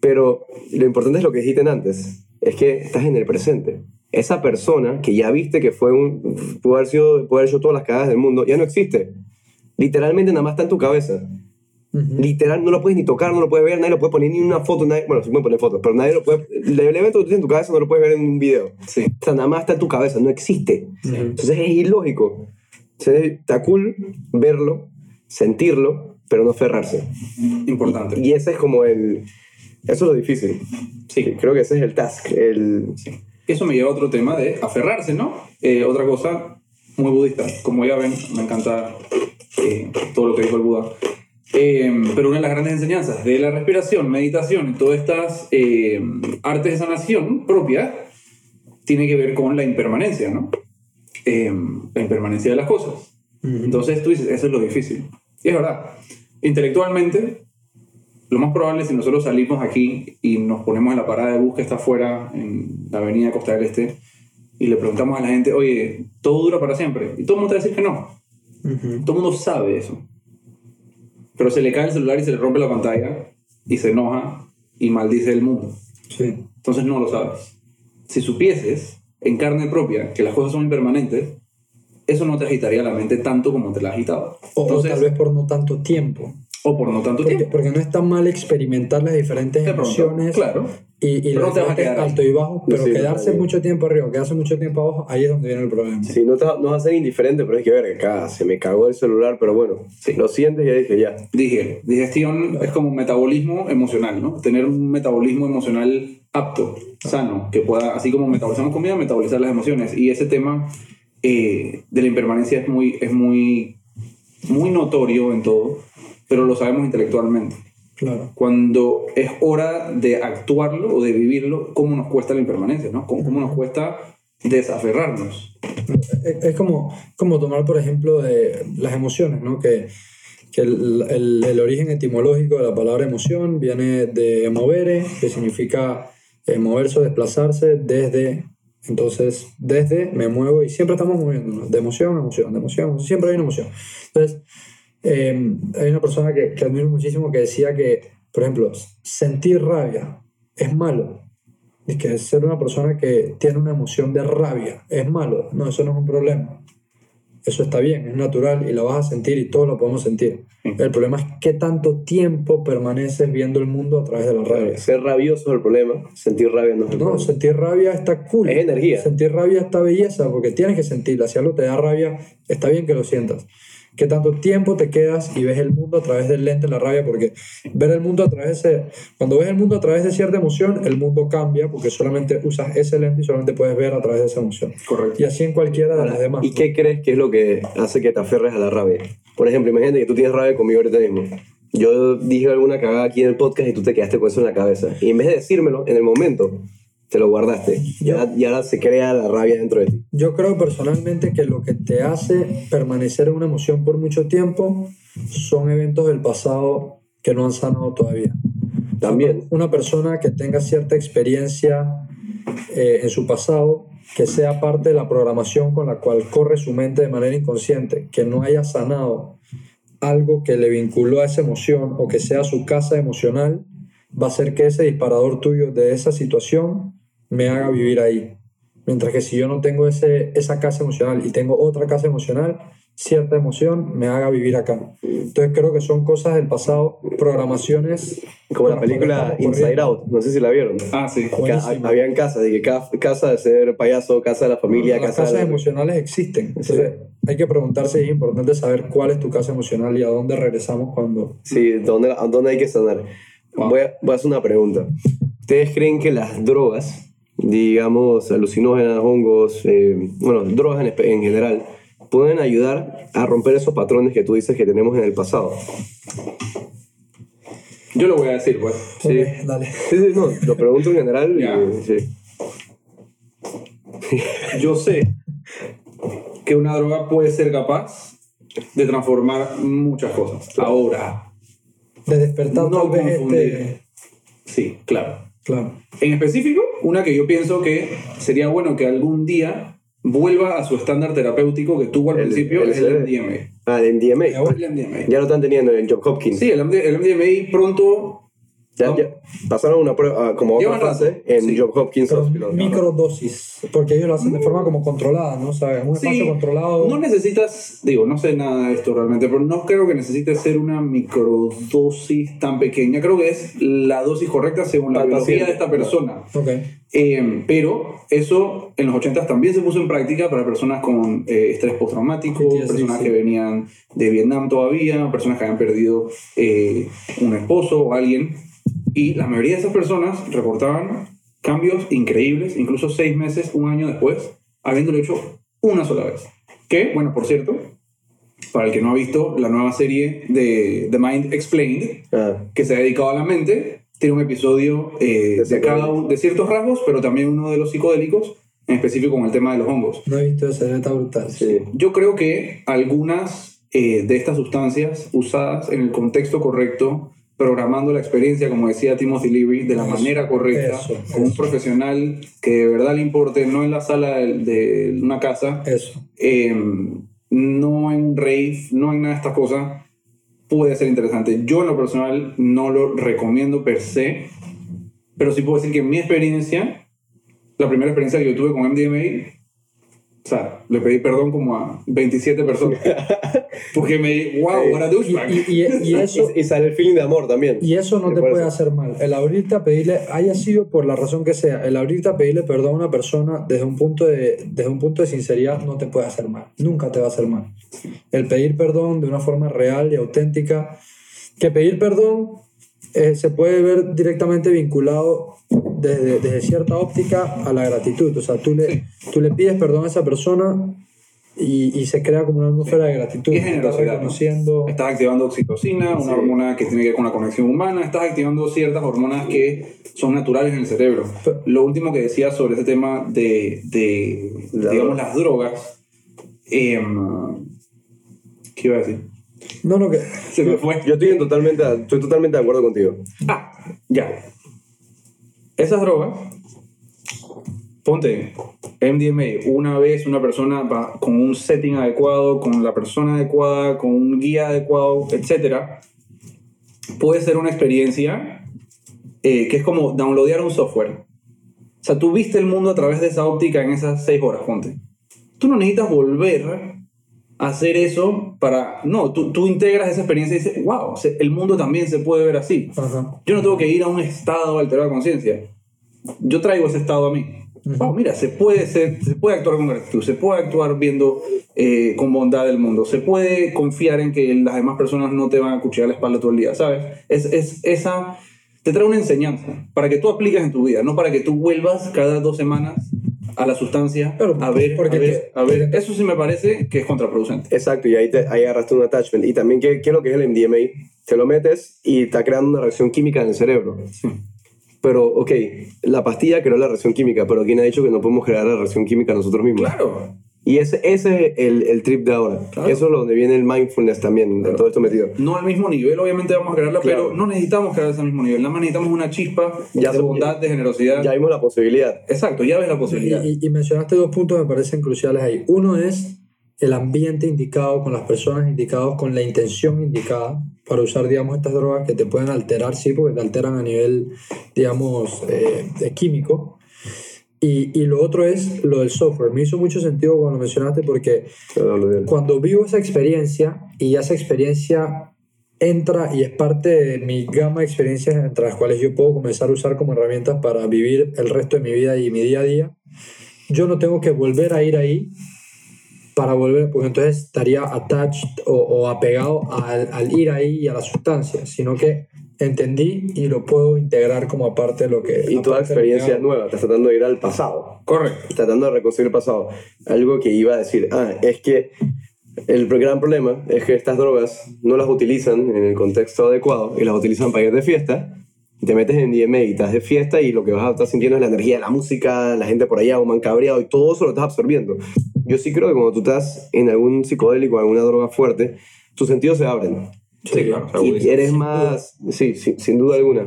Pero lo importante es lo que dijiste antes, es que estás en el presente. Esa persona que ya viste que fue un, pudo haber sido, pudo haber hecho todas las cagadas del mundo, ya no existe. Literalmente nada más está en tu cabeza. Ujú. Literal, no lo puedes ni tocar, no lo puedes ver, nadie lo puede poner ni una foto, nadie, bueno, se pueden poner fotos, pero nadie lo puede, el evento que tú tienes en tu cabeza no lo puedes ver en un video. Sí. O sea, nada más está en tu cabeza, no existe. Entonces es ilógico. Entonces, está cool verlo, sentirlo, pero no aferrarse. Importante. Y ese es como el... Eso es lo difícil. Sí. Creo que ese es el task. El, Sí. Eso me lleva a otro tema de aferrarse, ¿no? Eh, otra cosa muy budista. Como ya ven, me encanta eh, todo lo que dijo el Buda. Eh, pero una de las grandes enseñanzas de la respiración, meditación y todas estas eh, artes de sanación propias tiene que ver con la impermanencia, ¿no? Eh, la impermanencia de las cosas. Entonces tú dices, eso es lo difícil. Y es verdad. Intelectualmente, lo más probable si nosotros salimos aquí y nos ponemos en la parada de bus que está afuera, en la avenida Costa del Este, y le preguntamos a la gente, oye, ¿todo dura para siempre? Y todo el mundo te va a decir que no. Todo el mundo sabe eso. Pero se le cae el celular y se le rompe la pantalla y se enoja y maldice el mundo. Sí. Entonces no lo sabes. Si supieses en carne propia que las cosas son impermanentes, eso no te agitaría la mente tanto como te la ha agitado. O, o Entonces, tal vez por no tanto tiempo. O por no tanto Porque, tiempo. porque no es tan mal experimentar las diferentes De pronto, emociones claro. y, y Pero no te vas a quedar ahí. alto y bajo, pero Sí, quedarse mucho tiempo arriba, quedarse mucho tiempo abajo, ahí es donde viene el problema. Sí, no, te, no vas a ser indiferente, pero es que ver, acá se me cagó el celular, pero bueno, lo sientes y ya dije, ya. Dije, digestión es como un metabolismo emocional, ¿no? Tener un metabolismo emocional apto, sano, que pueda, así como metabolizamos comida, metabolizar las emociones. Y ese tema eh, de la impermanencia es muy, es muy, muy notorio en todo, pero lo sabemos intelectualmente. Claro. Cuando es hora de actuarlo o de vivirlo, ¿cómo nos cuesta la impermanencia, ¿no? ¿Cómo, cómo nos cuesta desaferrarnos? Es, como, como tomar, por ejemplo, de las emociones, ¿no? Que, que el, el- el origen etimológico de la palabra emoción viene de movere, que significa eh, moverse o desplazarse desde. Entonces, desde me muevo y siempre estamos moviéndonos, de emoción a emoción, de emoción a emoción, siempre hay una emoción. Entonces, eh, hay una persona que, que admiro muchísimo que decía que, por ejemplo, sentir rabia es malo. Y que ser una persona que tiene una emoción de rabia es malo. No, eso no es un problema. Eso está bien, es natural y lo vas a sentir y todos lo podemos sentir. El problema es qué tanto tiempo permaneces viendo el mundo a través de la rabia. Ser rabioso es el problema, sentir rabia no es el No, problema. sentir rabia está cool. Es energía. Sentir rabia está belleza porque tienes que sentirla. Si algo te da rabia, está bien que lo sientas. ¿Qué tanto tiempo te quedas y ves el mundo a través del lente de la rabia? Porque ver el mundo a través de... Cuando ves el mundo a través de cierta emoción, el mundo cambia porque solamente usas ese lente y solamente puedes ver a través de esa emoción. Correcto. Y así en cualquiera de las demás. ¿Y qué crees que es lo que hace que te aferres a la rabia? Por ejemplo, imagínate que tú tienes rabia conmigo ahorita mismo. Yo dije alguna cagada aquí en el podcast y tú te quedaste con eso en la cabeza. Y en vez de decírmelo en el momento, te lo guardaste. Y ahora, y ahora se crea la rabia dentro de ti. Yo creo personalmente que lo que te hace permanecer en una emoción por mucho tiempo son eventos del pasado que no han sanado todavía. También. Una persona que tenga cierta experiencia eh, en su pasado, que sea parte de la programación con la cual corre su mente de manera inconsciente, que no haya sanado algo que le vinculó a esa emoción o que sea su casa emocional, va a hacer que ese disparador tuyo de esa situación me haga vivir ahí. Mientras que si yo no tengo ese, esa casa emocional y tengo otra casa emocional, cierta emoción me haga vivir acá. Entonces creo que son cosas del pasado, programaciones. Como la película Inside. Out. No sé si la vieron. Ah, sí. Habían casas, de que ca- casa de ser payaso, casa de la familia, Las casa casas de... emocionales existen. Entonces hay que preguntarse es importante saber cuál es tu casa emocional y a dónde regresamos cuando... Sí, ¿dónde, a dónde hay que sanar? Voy, a, voy a hacer una pregunta. ¿Ustedes creen que las drogas, digamos, alucinógenas, hongos, eh, bueno, drogas en, en general, pueden ayudar a romper esos patrones que tú dices que tenemos en el pasado? Yo lo voy a decir, pues. Sí. Dale. Sí, sí, no, lo pregunto en general. y- sí. Yo sé que una droga puede ser capaz de transformar muchas cosas. Ahora, De despertar no tal vez confundir. este... Sí, claro. Claro. En específico, una que yo pienso que sería bueno que algún día vuelva a su estándar terapéutico que tuvo al El- principio, el es el. MDMA. Ah, MDMA. El MDMA. Ya lo están teniendo en Job Hopkins. Sí, el, MD el MDMA pronto... Ya, ya pasaron una prueba, ah, como otra Llevan rato. fase en Sí. Job Hopkins Hospital. microdosis, porque ellos lo hacen de forma como controlada, ¿no? ¿Sabes? Un Sí, espacio controlado. No necesitas, digo, no sé nada de esto realmente, pero no creo que necesites ser una microdosis tan pequeña. Creo que es la dosis correcta según la biología de esta persona. Eh, pero eso en los 80 también se puso en práctica para personas con eh, estrés postraumático, personas sí. que venían de Vietnam todavía, personas que habían perdido eh, un esposo o alguien. Y la mayoría de esas personas reportaban cambios increíbles, incluso seis meses, un año después, habiéndolo hecho una sola vez. Que, bueno, por cierto, para el que no ha visto la nueva serie de The Mind Explained, Ah, que se ha dedicado a la mente, tiene un episodio eh, de, cada de ciertos rasgos, pero también uno de los psicodélicos, en específico con el tema de los hongos. No he visto ese, está brutal. sí. Yo creo que algunas eh, de estas sustancias usadas en el contexto correcto, programando la experiencia, como decía Timothy Leary, de la Eso, manera correcta, eso, con un profesional que de verdad le importe, no en la sala de, de una casa, Eso. eh, no en un rave, no en nada de estas cosas, puede ser interesante. Yo en lo personal no lo recomiendo per se, pero sí puedo decir que en mi experiencia, la primera experiencia que yo tuve con MDMA, o sea, le pedí perdón como a 27 personas. Porque me wow, what a Y, douchebag. y, y, y eso, Y, sale el feeling de amor también. y eso no te puede hacer mal. El abrirte a pedirle, haya sido por la razón que sea, el abrirte a pedirle perdón a una persona desde un punto de, desde un punto de sinceridad no te puede hacer mal. Nunca te va a hacer mal. El pedir perdón de una forma real y auténtica, que pedir perdón eh, se puede ver directamente vinculado desde, desde cierta óptica a la gratitud. O sea, tú le, tú le pides perdón a esa persona y, y se crea como una atmósfera de gratitud. Y Estás generosidad, ¿no? reconociendo. Estás activando oxitocina, una Sí. hormona que tiene que ver con la conexión humana, estás activando ciertas hormonas que son naturales en el cerebro. Pero- Lo último que decía sobre ese tema de, de La digamos, droga. las drogas, em, ¿qué iba a decir? No, no, que. Se me fue. Yo estoy, en totalmente, estoy totalmente de acuerdo contigo. Ah, ya. Esas drogas, ponte MDMA, una vez una persona va con un setting adecuado, con la persona adecuada, con un guía adecuado, etc. Puede ser una experiencia eh, que es como downloadear un software. O sea, tú viste el mundo a través de esa óptica en esas seis horas, ponte. Tú no necesitas volver hacer eso para... No, tú, tú integras esa experiencia y dices, wow, se- el mundo también se puede ver así. Ajá. Yo no tengo que ir a un estado alterado de conciencia. Yo traigo ese estado a mí. Wow, mira, se puede, ser- se puede actuar con gratitud, se puede actuar viendo eh, con bondad el mundo, se puede confiar en que las demás personas no te van a cuchillar la espalda todo el día, ¿sabes? Es, es esa, te trae una enseñanza para que tú apliques en tu vida, no para que tú vuelvas cada dos semanas a la sustancia Claro, a ver, porque a ver, a ver. Eso sí me parece que es contraproducente. Exacto, y ahí, te, ahí agarraste un attachment. Y también, ¿qué, ¿qué es lo que es el MDMA? Te lo metes y está creando una reacción química en el cerebro. Pero, ok, la pastilla creó la reacción química, pero ¿quién ha dicho que no podemos crear la reacción química nosotros mismos? Claro, Y ese, ese es el, el trip de ahora. Claro. Eso es donde viene el mindfulness también, de todo esto metido. no al mismo nivel, obviamente vamos a crearla, Claro. pero no necesitamos crear ese mismo nivel, nada más necesitamos una chispa Ya de son- bondad, de generosidad. Ya vimos la posibilidad. Exacto, ya ves la posibilidad. Y, y- y mencionaste dos puntos que me parecen cruciales ahí. Uno es el ambiente indicado, con las personas indicadas, con la intención indicada para usar, digamos, estas drogas que te pueden alterar, sí, porque te alteran a nivel, digamos, eh, químico. Y, y lo otro es lo del software. Me hizo mucho sentido cuando lo mencionaste porque cuando vivo esa experiencia y esa experiencia entra y es parte de mi gama de experiencias entre las cuales yo puedo comenzar a usar como herramientas para vivir el resto de mi vida y mi día a día, yo no tengo que volver a ir ahí para volver, porque entonces estaría attached o, o apegado al, al ir ahí y a la sustancia, sino que entendí y lo puedo integrar como parte de lo que... Y toda experiencia hago. nueva, estás tratando de ir al pasado. Correcto. tratando de reconstruir el pasado. Algo que iba a decir, ah, es que el gran problema es que estas drogas no las utilizan en el contexto adecuado y las utilizan para ir de fiesta. Te metes en DMA y estás de fiesta y lo que vas a estar sintiendo es la energía de la música, la gente por allá, un man cabreado y todo eso lo estás absorbiendo. Yo sí creo que cuando tú estás en algún psicodélico, alguna droga fuerte, tus sentidos se abren. Sí, claro. Y eres más, sí, sí, sin duda alguna.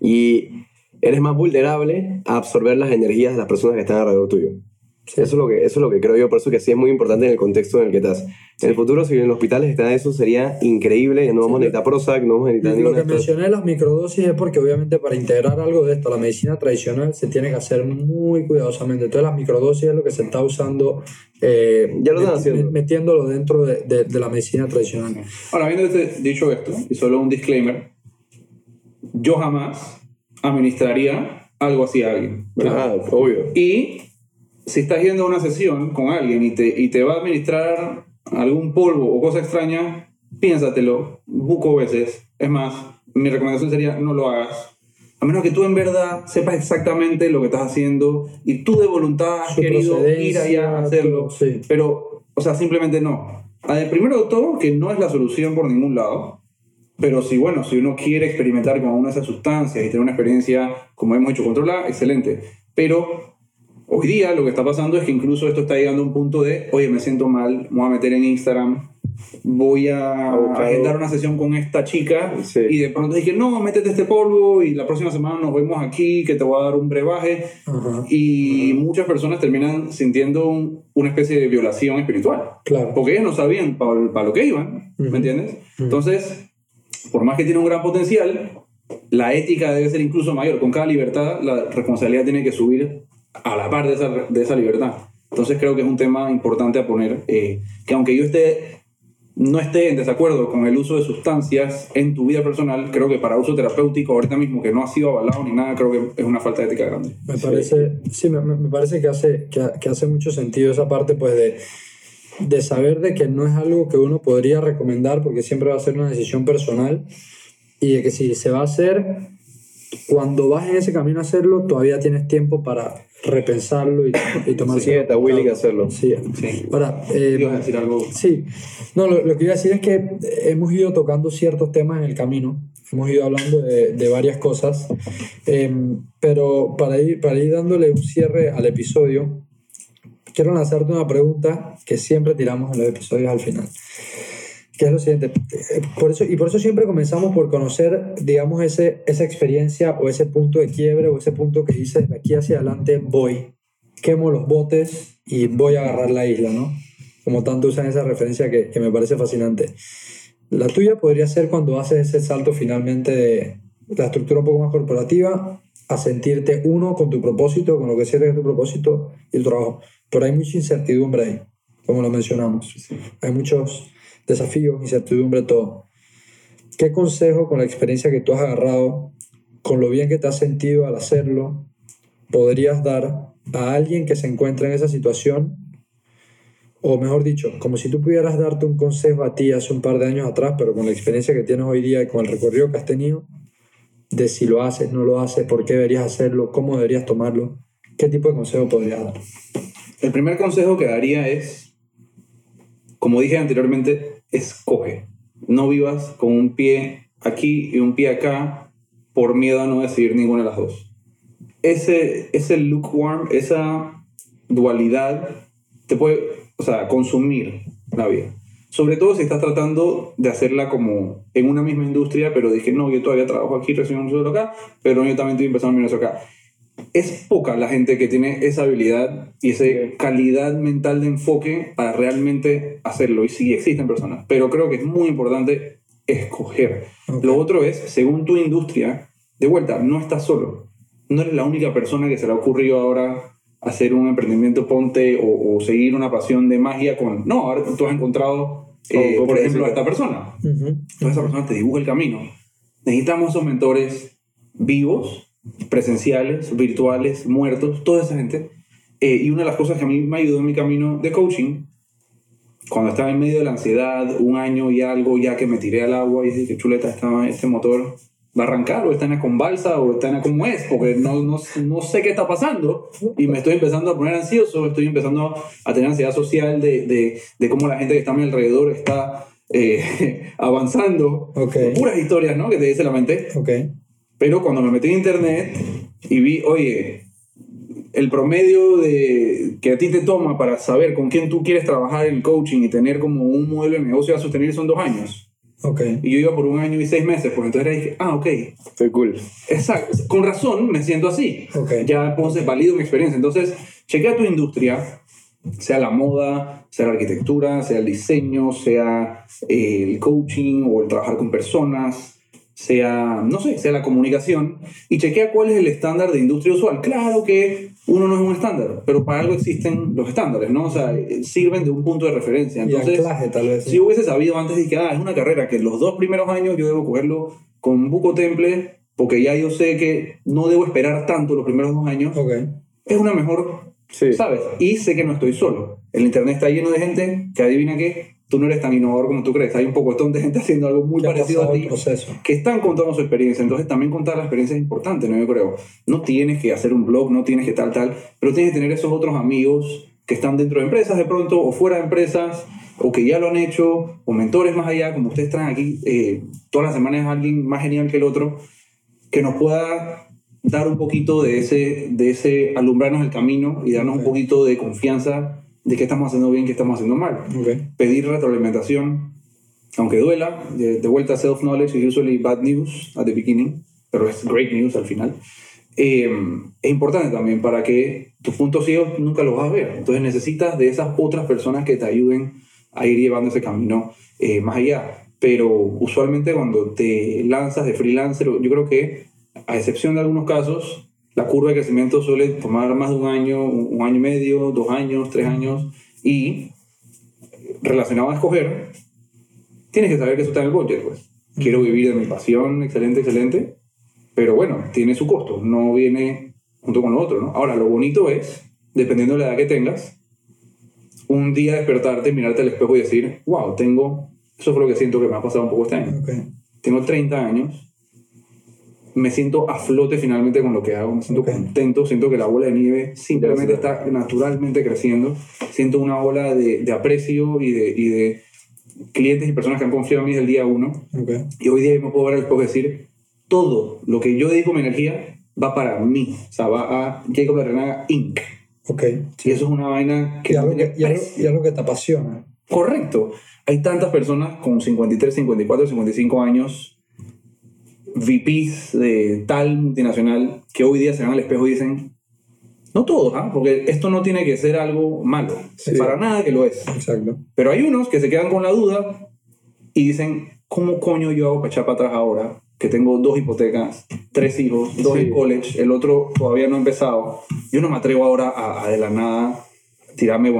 Y eres más vulnerable a absorber las energías de las personas que están alrededor tuyo. Eso, es lo que, eso es lo que creo yo, por eso que sí es muy importante en el contexto en el que estás. En el futuro, si en los hospitales está eso, sería increíble. No vamos a necesitar Prozac, no vamos a necesitar Lo que mencioné de las microdosis es porque obviamente para integrar algo de esto a la medicina tradicional se tiene que hacer muy cuidadosamente. Entonces las microdosis es lo que se está usando, eh, Ya lo están haciendo. metiéndolo dentro de, de- de la medicina tradicional. Ahora, habiendo este- dicho esto, y solo un disclaimer, yo jamás administraría algo así a alguien. ¿verdad? Ah, obvio. Y si estás yendo a una sesión con alguien y te, y te va a administrar algún polvo o cosa extraña, piénsatelo, buco veces. Es más, mi recomendación sería no lo hagas. a menos que tú en verdad sepas exactamente lo que estás haciendo y tú de voluntad has querido ir allá a hacerlo. sí. Pero, o sea, simplemente no. A ver, primero de todo, que no es la solución por ningún lado. Pero si, bueno, si uno quiere experimentar con una de esas sustancias y tener una experiencia, como hemos hecho, controlada, excelente. Pero hoy día lo que está pasando es que incluso esto está llegando a un punto de, oye, me siento mal, me voy a meter en Instagram, voy a agendar una sesión con esta chica Sí. y de pronto dije, no, métete este polvo y la próxima semana nos vemos aquí, que te voy a dar un brebaje. Ajá, Y muchas personas terminan sintiendo un- una especie de violación espiritual. claro. Porque ellos no sabían para lo que iban. ¿me entiendes? Entonces, por más que tiene un gran potencial, la ética debe ser incluso mayor. Con cada libertad, la responsabilidad tiene que subir a la par de esa, de esa libertad. Entonces, creo que es un tema importante a poner, eh, que aunque yo esté, no esté en desacuerdo con el uso de sustancias en tu vida personal, creo que para uso terapéutico ahorita mismo, que no ha sido avalado ni nada, creo que es una falta de ética grande. Me parece, sí, me, me- me parece que hace, que, que hace mucho sentido esa parte, pues, de, de saber de que no es algo que uno podría recomendar porque siempre va a ser una decisión personal y de que si se va a hacer, cuando vas en ese camino a hacerlo, todavía tienes tiempo para repensarlo y, y tomar Sí, está willing a hacerlo. Sí. Sí. Ahora, eh, ¿Ibas a decir algo? Sí, no, lo, lo que iba a decir es que hemos ido tocando ciertos temas en el camino, hemos ido hablando de, de varias cosas, em, pero para ir, para ir dándole un cierre al episodio, quiero lanzarte una pregunta que siempre tiramos en los episodios al final, que es lo siguiente, eh, por eso, y por eso siempre comenzamos por conocer, digamos, ese, esa experiencia o ese punto de quiebre o ese punto que dices, de aquí hacia adelante voy, quemo los botes y voy a agarrar la isla, ¿no? como tanto usan esa referencia que, que me parece fascinante. La tuya podría ser cuando haces ese salto finalmente de la estructura un poco más corporativa a sentirte uno con tu propósito, con lo que sirve tu propósito y el trabajo. Pero hay mucha incertidumbre ahí, como lo mencionamos. Hay muchos desafíos, incertidumbre, todo. ¿Qué consejo con la experiencia que tú has agarrado, con lo bien que te has sentido al hacerlo, podrías dar a alguien que se encuentra en esa situación o mejor dicho, como si tú pudieras darte un consejo a ti hace un par de años atrás, pero con la experiencia que tienes hoy día y con el recorrido que has tenido, de si lo haces, no lo haces, por qué deberías hacerlo, cómo deberías tomarlo, ¿qué tipo de consejo podrías dar? El primer consejo que daría es, como dije anteriormente, escoge. No vivas con un pie aquí y un pie acá por miedo a no decidir ninguna de las dos. Ese, ese lukewarm, esa dualidad, te puede, o sea, consumir la vida. Sobre todo si estás tratando de hacerla como en una misma industria, pero dije, no, yo todavía trabajo aquí, recibo un sueldo acá, pero yo también estoy empezando mi negocio acá es poca la gente que tiene esa habilidad y esa calidad mental de enfoque para realmente hacerlo. Y sí existen personas, pero creo que es muy importante escoger. Lo otro es, según tu industria, de vuelta, no estás solo. No eres la única persona que se le ha ocurrido ahora hacer un emprendimiento ponte o, o seguir una pasión de magia con... No, ahora tú has encontrado, eh, por ejemplo, a esta persona. Ujú. Entonces esa persona te dibuja el camino. Necesitamos esos mentores vivos, presenciales, virtuales, muertos, toda esa gente. Eh, y una de las cosas que a mí me ayudó en mi camino de coaching, cuando estaba en medio de la ansiedad, un año y algo ya que me tiré al agua y dije, qué chuleta, está, este motor va a arrancar o está en con balsa o está en como es, porque no, no, no sé qué está pasando y me estoy empezando a poner ansioso, estoy empezando a tener ansiedad social de, de, de cómo la gente que está a mi alrededor está eh, avanzando. Puras historias, ¿no? Que te dice la mente. Ok. Pero cuando me metí en internet y vi, oye, el promedio de, que a ti te toma para saber con quién tú quieres trabajar en coaching y tener como un modelo de negocio a sostener son dos años. Ok. Y yo iba por un año y seis meses, pues entonces dije, ah, ok, Estoy cool. exacto, con razón me siento así. Ok. Ya entonces valido mi experiencia. Entonces, chequea tu industria, sea la moda, sea la arquitectura, sea el diseño, sea eh, el coaching o el trabajar con personas, sea, no sé, sea la comunicación, y chequea cuál es el estándar de industria usual. Claro que uno no es un estándar, pero para algo existen los estándares, ¿no? O sea, eh, sirven de un punto de referencia. Y Entonces, anclaje, tal vez. si hubiese sabido antes de que ah, es una carrera que los dos primeros años yo debo cogerlo con buco temple, porque ya yo sé que no debo esperar tanto los primeros dos años, Ok. es una mejor, Sí. ¿sabes? Y sé que no estoy solo. El internet está lleno de gente que adivina qué, tú no eres tan innovador como tú crees. Hay un poco de gente haciendo algo muy ¿Qué ha parecido a ti que están contando su experiencia. Entonces también contar la experiencia es importante, ¿no? Yo creo. No tienes que hacer un blog, no tienes que tal, tal, pero tienes que tener esos otros amigos que están dentro de empresas de pronto o fuera de empresas o que ya lo han hecho o mentores más allá, como ustedes traen aquí eh, todas las semanas alguien más genial que el otro, que nos pueda dar un poquito de ese, de ese alumbrarnos el camino y darnos un Ok. poquito de confianza de qué estamos haciendo bien, qué estamos haciendo mal Ok. pedir retroalimentación, aunque duela, de, de vuelta self-knowledge is usually bad news at the beginning, pero es great news al final. Eh, es importante también para que tus puntos ciegos nunca los vas a ver. Entonces necesitas de esas otras personas que te ayuden a ir llevando ese camino eh, más allá. Pero usualmente cuando te lanzas de freelancer, yo creo que a excepción de algunos casos, la curva de crecimiento suele tomar más de un año, un año y medio, dos años, tres años, y relacionado a escoger, tienes que saber que eso está en el budget, pues. Quiero vivir de mi pasión, excelente, excelente, pero bueno, tiene su costo, no viene junto con lo otro, ¿no? Ahora, lo bonito es, dependiendo de la edad que tengas, un día despertarte, mirarte al espejo y decir, wow, tengo, eso fue lo que siento que me ha pasado un poco este año. Tengo 30 años, me siento a flote finalmente con lo que hago, me siento Ok. contento, siento que la bola de nieve simplemente está naturalmente creciendo, siento una ola de, de aprecio y de, y de clientes y personas que han confiado en mí desde el día uno, Ok. y hoy día me puedo ver y decir, todo lo que yo dedico mi energía va para mí, o sea, va a Jacob Larrenaga Inc. Ok. Y eso es una vaina que Y algo que, y algo- y algo que te apasiona. Correcto. Hay tantas personas con 53, 54, 55 años, VPs de tal multinacional, que hoy día se van al espejo y dicen, no todos, ¿ah? porque esto no tiene que ser algo malo, Sí. para nada que lo es. Exacto. Pero hay unos que se quedan con la duda y dicen, ¿cómo coño yo hago para echar para atrás ahora? Que tengo dos hipotecas, tres hijos, dos Sí. en college, el otro todavía no ha empezado. Yo no me atrevo ahora a, a de la nada tirarme.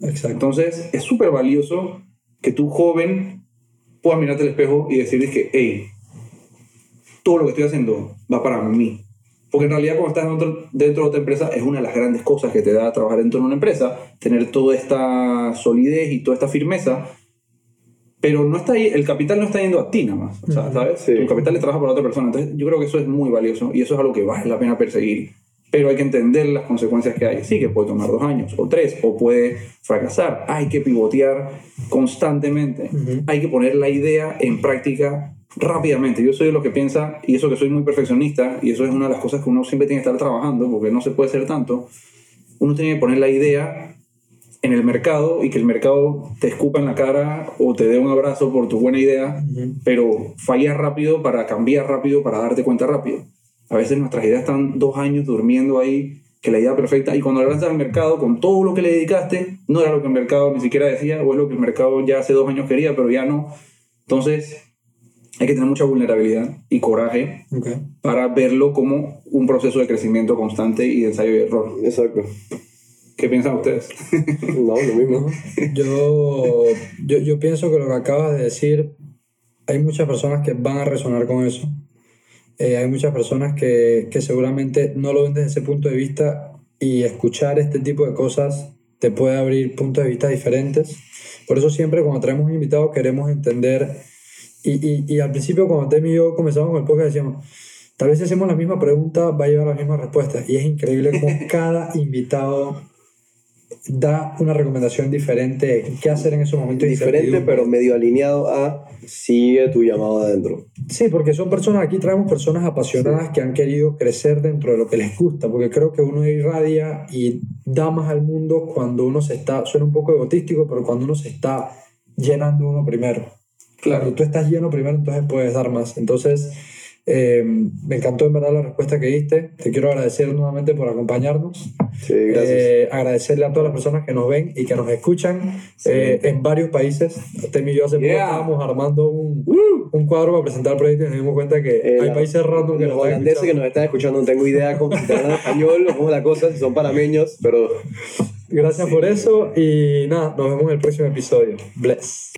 Exacto. Entonces, es súper valioso que tú, joven, puedas mirarte al espejo y decir que, hey, todo lo que estoy haciendo va para mí. Porque en realidad cuando estás dentro, dentro de otra empresa es una de las grandes cosas que te da trabajar dentro de una empresa, tener toda esta solidez y toda esta firmeza, pero no está ahí, el capital no está yendo a ti nada más, o sea. ¿sabes? Sí. Tu capital le trabaja para otra persona, entonces yo creo que eso es muy valioso y eso es algo que vale la pena perseguir, pero hay que entender las consecuencias que hay. Sí, que puede tomar dos años o tres, o puede fracasar, hay que pivotear constantemente, hay que poner la idea en práctica rápidamente. Yo soy de los que piensa, y eso que soy muy perfeccionista, y eso es una de las cosas que uno siempre tiene que estar trabajando, porque no se puede hacer tanto, uno tiene que poner la idea en el mercado y que el mercado te escupa en la cara o te dé un abrazo por tu buena idea, Ujú. pero fallar rápido para cambiar rápido, para darte cuenta rápido. A veces nuestras ideas están dos años durmiendo ahí, que la idea perfecta, y cuando la lanzas al mercado con todo lo que le dedicaste, no era lo que el mercado ni siquiera decía, o es lo que el mercado ya hace dos años quería, pero ya no. Entonces, hay que tener mucha vulnerabilidad y coraje Ok. para verlo como un proceso de crecimiento constante y de ensayo y error. Exacto. ¿Qué piensan ustedes? No, lo mismo. Yo, yo, yo pienso que lo que acabas de decir, hay muchas personas que van a resonar con eso. Eh, hay muchas personas que, que seguramente no lo ven desde ese punto de vista y escuchar este tipo de cosas te puede abrir puntos de vista diferentes. Por eso siempre cuando traemos un invitado queremos entender y, y, y al principio cuando Temi y yo comenzamos con el podcast decíamos, tal vez si hacemos la misma pregunta va a llevar las mismas respuestas y es increíble cómo cada invitado da una recomendación diferente de qué hacer en esos momentos Diferente, pero medio alineado a sigue tu llamado adentro. Sí, porque son personas, aquí traemos personas apasionadas que han querido crecer dentro de lo que les gusta, porque creo que uno irradia y da más al mundo cuando uno se está, suena un poco egotístico, pero cuando uno se está llenando uno primero. Cuando tú estás lleno primero, entonces puedes dar más. Entonces, eh, me encantó en verdad la respuesta que diste. Te quiero agradecer nuevamente por acompañarnos. Sí, gracias. Eh, agradecerle a todas las personas que nos ven y que nos escuchan eh, en varios países. Temi y yo hace poco Yeah. estábamos armando un, un cuadro para presentar el proyecto y nos dimos cuenta que Eh, hay países random que los nos están que nos están escuchando, no tengo idea cómo si te hablan español o cómo la cosa, si son parameños, pero Gracias por eso y nada, nos vemos en el próximo episodio. Bless.